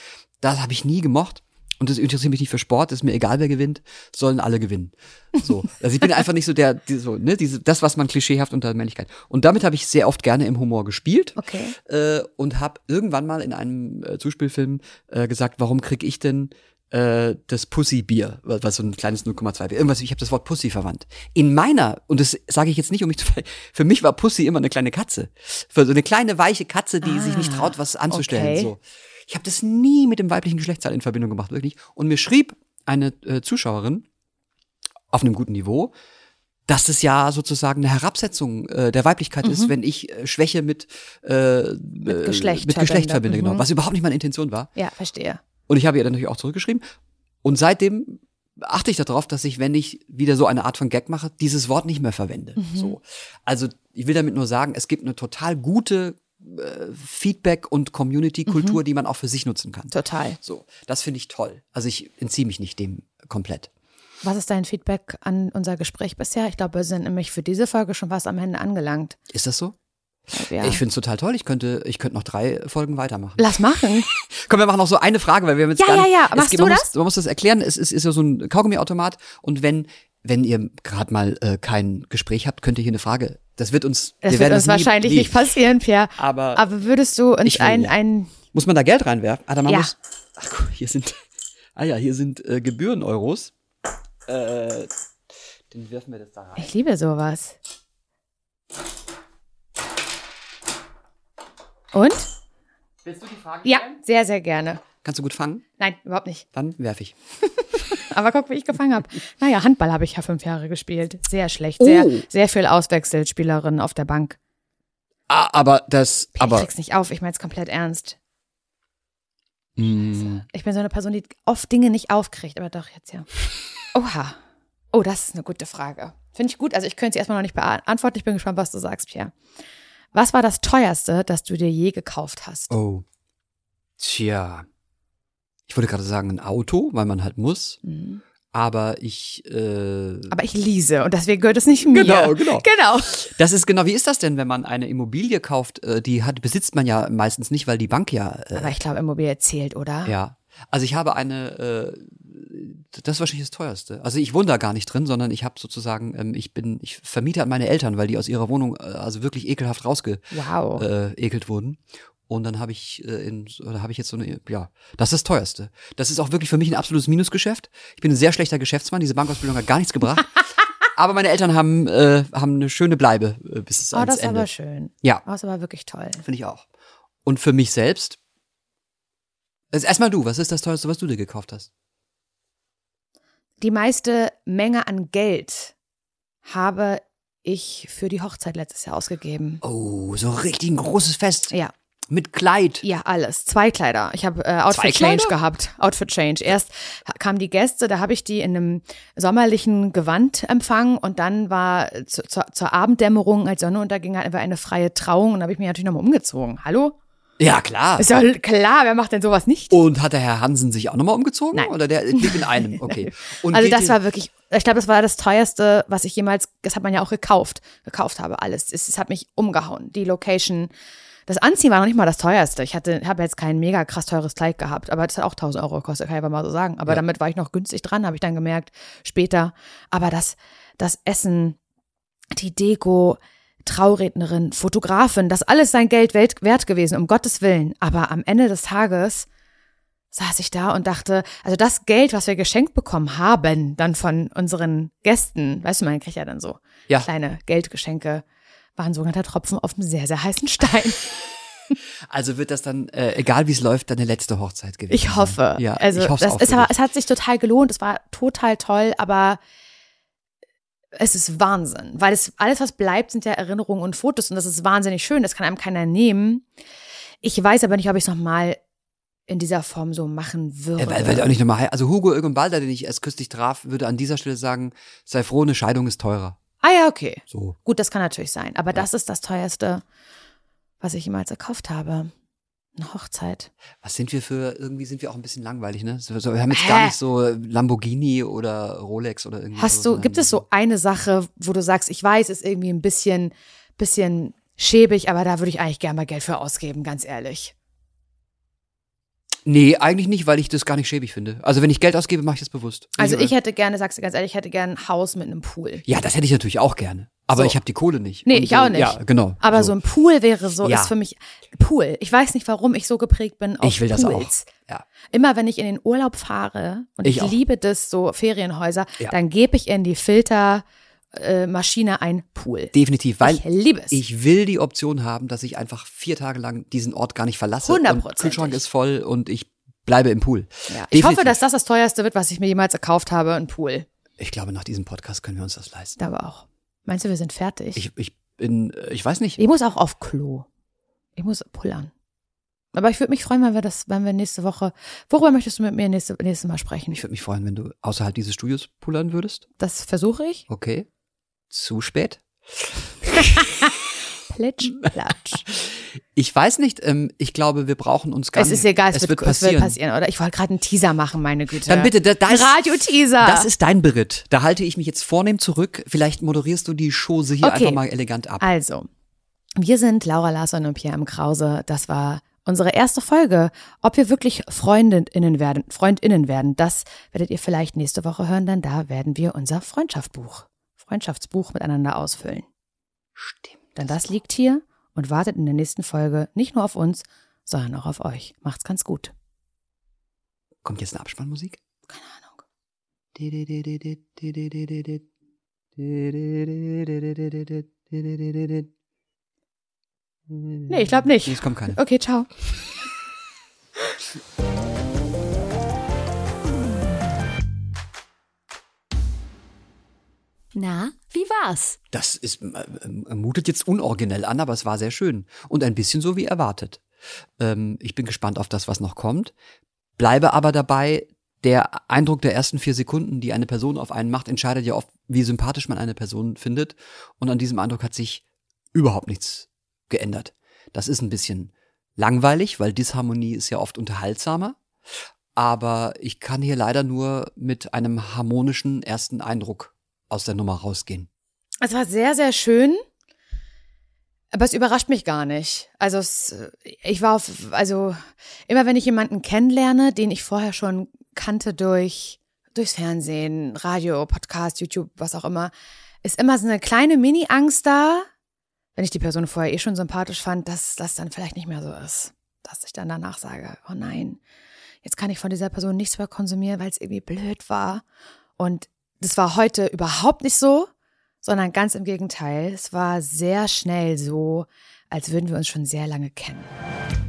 das habe ich nie gemocht. Und das interessiert mich nicht für Sport, ist mir egal, wer gewinnt, sollen alle gewinnen. So. Also ich bin einfach nicht so der, die, so, ne, diese, das, was man klischeehaft unter Männlichkeit. Und damit habe ich sehr oft gerne im Humor gespielt. Okay. Äh, und habe irgendwann mal in einem äh, Zuspielfilm äh, gesagt, warum krieg ich denn äh, das Pussy-Bier, was so ein kleines 0,2 Bier, irgendwas, ich habe das Wort Pussy verwandt. In meiner, und das sage ich jetzt nicht, um mich zu ver für mich war Pussy immer eine kleine Katze. Für so eine kleine, weiche Katze, die sich nicht traut, was anzustellen. okay. So. Ich habe das nie mit dem weiblichen Geschlechtsteil in Verbindung gemacht, wirklich. Und mir schrieb eine äh, Zuschauerin auf einem guten Niveau, dass es ja sozusagen eine Herabsetzung äh, der Weiblichkeit ist, wenn ich äh, Schwäche mit, äh, mit Geschlecht mit Geschlecht verbinde. genau. Mhm. Was überhaupt nicht meine Intention war. Ja, verstehe. Und ich habe ihr dann natürlich auch zurückgeschrieben. Und seitdem achte ich darauf, dass ich, wenn ich wieder so eine Art von Gag mache, dieses Wort nicht mehr verwende. So. Also ich will damit nur sagen, es gibt eine total gute äh, Feedback- und Community-Kultur, die man auch für sich nutzen kann. Total. So, das finde ich toll. Also ich entziehe mich nicht dem komplett. Was ist dein Feedback an unser Gespräch bisher? Ich glaube, wir sind nämlich für diese Folge schon fast am Ende angelangt. Ist das so? Ja. Ich finde es total toll. Ich könnte, ich könnte noch drei Folgen weitermachen. Lass machen. *laughs* Komm, wir machen noch so eine Frage, weil wir haben jetzt Ja, gar ja, nicht, ja. es Machst geht- du man das? Muss, man muss das erklären. Es ist, ist ja so ein Kaugummiautomat und wenn wenn ihr gerade mal äh, kein Gespräch habt, könnt ihr hier eine Frage. Das wird uns, Das wir wird uns nie- wahrscheinlich nie. nicht passieren, Pierre. Aber- Aber würdest du uns ein, ein, Muss man da Geld reinwerfen? Ah, da Ja. muss. Ach, guck, hier sind. *laughs* Ah ja, hier sind äh, Gebühren-Euros. Äh, den werfen wir das da rein. ich liebe sowas. Und? Willst du die Frage Ja, sehr, sehr gerne. Kannst du gut fangen? Nein, überhaupt nicht. Dann werfe ich. *laughs* Aber guck, wie ich gefangen habe. Naja, Handball habe ich ja fünf Jahre gespielt. Sehr schlecht. Sehr, Oh. sehr viel Auswechselspielerin auf der Bank. Ah, aber das, ich aber. krieg's nicht auf. Ich meine es komplett ernst. Mm, Ich bin so eine Person, die oft Dinge nicht aufkriegt, aber doch jetzt ja. Oha. Oh, das ist eine gute Frage. Finde ich gut. Also ich könnte sie erstmal noch nicht beantworten. Ich bin gespannt, was du sagst, Pierre. Was war das teuerste, das du dir je gekauft hast? oh. Tja. Ich wollte gerade sagen, ein Auto, weil man halt muss. Mhm. Aber ich. Äh, Aber ich lease und deswegen gehört es nicht mir. Genau, genau. Genau. das ist genau, wie ist das denn, wenn man eine Immobilie kauft? Äh, die hat, besitzt man ja meistens nicht, weil die Bank ja. Äh, Aber ich glaube, Immobilie zählt, oder? Ja. Also ich habe eine, äh, das ist wahrscheinlich das teuerste. Also ich wohne da gar nicht drin, sondern ich habe sozusagen, ähm, ich bin, ich vermiete an meine Eltern, weil die aus ihrer Wohnung äh, also wirklich ekelhaft rausgeekelt Wow. äh, wurden. Und dann habe ich äh, in, oder habe ich jetzt so eine, ja, das ist das teuerste. Das ist auch wirklich für mich ein absolutes Minusgeschäft. Ich bin ein sehr schlechter Geschäftsmann. Diese Bankausbildung hat gar nichts gebracht. *laughs* aber meine Eltern haben, äh, haben eine schöne Bleibe äh, bis es oh, ans das ist Ende. aber schön. Ja. Oh, das ist aber wirklich toll. Finde ich auch. Und für mich selbst, also erstmal du, was ist das teuerste, was du dir gekauft hast? Die meiste Menge an Geld habe ich für die Hochzeit letztes Jahr ausgegeben. Oh, so richtig ein großes Fest. Ja, Mit Kleid. ja, alles. Zwei Kleider. Ich habe äh, Outfit Change gehabt. Outfit Change. Erst kamen die Gäste, da habe ich die in einem sommerlichen Gewand empfangen und dann war äh, zu, zur, zur Abenddämmerung, als Sonne unterging, wir eine freie Trauung und da habe ich mich natürlich nochmal umgezogen. Hallo? Ja, klar. Ist ja klar, wer macht denn sowas nicht? Und hat der Herr Hansen sich auch nochmal umgezogen? Nein. Oder der blieb in einem? *laughs* Okay. Und Also das war wirklich, ich glaube, das war das teuerste, was ich jemals, das hat man ja auch gekauft, gekauft habe, alles. Es, es hat mich umgehauen. Die Location, das Anziehen war noch nicht mal das teuerste. Ich hatte, habe jetzt kein mega krass teures Kleid gehabt, aber das hat auch 1000 Euro gekostet, kann ich aber mal so sagen. Aber Ja. damit war ich noch günstig dran, habe ich dann gemerkt, später. Aber das, das Essen, die Deko, Traurednerin, Fotografin, das alles sein Geld wert gewesen, um Gottes Willen. Aber am Ende des Tages saß ich da und dachte, also das Geld, was wir geschenkt bekommen haben, dann von unseren Gästen, weißt du, man kriegt ja dann so Ja. kleine Geldgeschenke, waren sogenannte Tropfen auf einem sehr, sehr heißen Stein. *laughs* Also wird das dann, äh, egal wie es läuft, deine letzte Hochzeit gewesen. Ich hoffe. Ja, also ich hoffe dich. es hat sich total gelohnt, es war total toll, aber es ist Wahnsinn, weil es alles, was bleibt, sind ja Erinnerungen und Fotos und das ist wahnsinnig schön, das kann einem keiner nehmen. Ich weiß aber nicht, ob ich es nochmal in dieser Form so machen würde. Ja, weil, weil auch nicht nochmal, also Hugo Irgendbalder, den ich erst kürzlich traf, würde an dieser Stelle sagen, sei froh, eine Scheidung ist teurer. Ah ja, okay. So. Gut, das kann natürlich sein. Aber das ist das teuerste, was ich jemals gekauft habe. Eine Hochzeit. Was sind wir für, irgendwie sind wir auch ein bisschen langweilig, ne? So, so, wir haben jetzt gar Hä? nicht so Lamborghini oder Rolex oder irgendwie Hast so, du, gibt es so eine Sache, wo du sagst, ich weiß, ist irgendwie ein bisschen, bisschen schäbig, aber da würde ich eigentlich gerne mal Geld für ausgeben, ganz ehrlich. Nee, eigentlich nicht, weil ich das gar nicht schäbig finde. Also wenn ich Geld ausgebe, mache ich das bewusst. Also ich hätte gerne, sagst du ganz ehrlich, ich hätte gerne ein Haus mit einem Pool. Ja, das hätte ich natürlich auch gerne. Aber So. ich habe die Kohle nicht. Nee, Und, ich auch äh, nicht. Ja, genau. Aber so, ein Pool wäre so, Ja. ist für mich Pool. Ich weiß nicht, warum ich so geprägt bin auf Ich will das auch. Pools. Ja. Immer wenn ich in den Urlaub fahre und ich, Ich liebe das, so Ferienhäuser, Ja. dann gebe ich in die Filtermaschine äh, Maschine ein Pool. Definitiv, weil ich liebe es. ich will die Option haben, dass ich einfach vier Tage lang diesen Ort gar nicht verlasse. Und Hundertprozentig. Kühlschrank ist voll und ich bleibe im Pool. ja. Ich hoffe, dass das das teuerste wird, was ich mir jemals gekauft habe, ein Pool. Ich glaube, nach diesem Podcast können wir uns das leisten. Glaube auch. Meinst du, wir sind fertig? Ich, ich bin, äh, ich weiß nicht. Ich muss auch auf Klo. Ich muss pullern. Aber ich würde mich freuen, wenn wir das, wenn wir nächste Woche. Worüber möchtest du mit mir nächste, nächstes Mal sprechen? Ich würde mich freuen, wenn du außerhalb dieses Studios pullern würdest. Das versuche ich. Okay. Zu spät. *laughs* Plitsch, platsch. Ich weiß nicht, ähm, ich glaube, wir brauchen uns gar Es nicht. ist egal, es, es wird, wird es wird passieren. passieren, oder? Ich wollte gerade einen Teaser machen, meine Güte. Dann bitte, da, da Ein ist, Radio-Teaser. das ist dein Beritt. Da halte ich mich jetzt vornehm zurück. Vielleicht moderierst du die Chose hier Okay. einfach mal elegant ab. Also, wir sind Laura Larsson und Pierre M. Krause. Das war unsere erste Folge. Ob wir wirklich Freundinnen werden, Freundinnen werden, das werdet ihr vielleicht nächste Woche hören, denn da werden wir unser Freundschaftsbuch, Freundschaftsbuch miteinander ausfüllen. Stimmt. Denn das liegt hier und wartet in der nächsten Folge nicht nur auf uns, sondern auch auf euch. Macht's ganz gut. Kommt jetzt eine Abspannmusik? Keine Ahnung. Nee, ich glaub nicht. Es kommt keine. Okay, ciao. *laughs* Na, wie war's? Das ist, äh, äh, mutet jetzt unoriginell an, aber es war sehr schön. Und ein bisschen so wie erwartet. Ähm, ich bin gespannt auf das, was noch kommt. Bleibe aber dabei, der Eindruck der ersten vier Sekunden, die eine Person auf einen macht, entscheidet ja oft, wie sympathisch man eine Person findet. Und an diesem Eindruck hat sich überhaupt nichts geändert. Das ist ein bisschen langweilig, weil Disharmonie ist ja oft unterhaltsamer. Aber ich kann hier leider nur mit einem harmonischen ersten Eindruck aus der Nummer rausgehen. Es war sehr, sehr schön. Aber es überrascht mich gar nicht. Also es, ich war auf, also immer wenn ich jemanden kennenlerne, den ich vorher schon kannte durch, durchs Fernsehen, Radio, Podcast, YouTube, was auch immer, ist immer so eine kleine Mini-Angst da, wenn ich die Person vorher eh schon sympathisch fand, dass das dann vielleicht nicht mehr so ist. Dass ich dann danach sage, oh nein, jetzt kann ich von dieser Person nichts mehr konsumieren, weil es irgendwie blöd war. Und das war heute überhaupt nicht so, sondern ganz im Gegenteil. Es war sehr schnell so, als würden wir uns schon sehr lange kennen.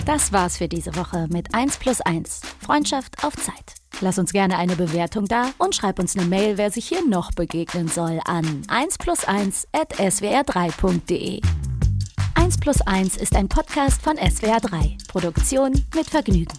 Das war's für diese Woche mit 1 plus 1. Freundschaft auf Zeit. Lass uns gerne eine Bewertung da und schreib uns eine Mail, wer sich hier noch begegnen soll, an 1 plus 1 at swr3.de. 1 plus 1 ist ein Podcast von SWR3. Produktion mit Vergnügen.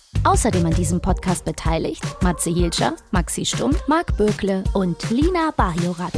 Außerdem an diesem Podcast beteiligt Matze Hilscher, Maxi Stumm, Marc Bökle und Lina Bajorat.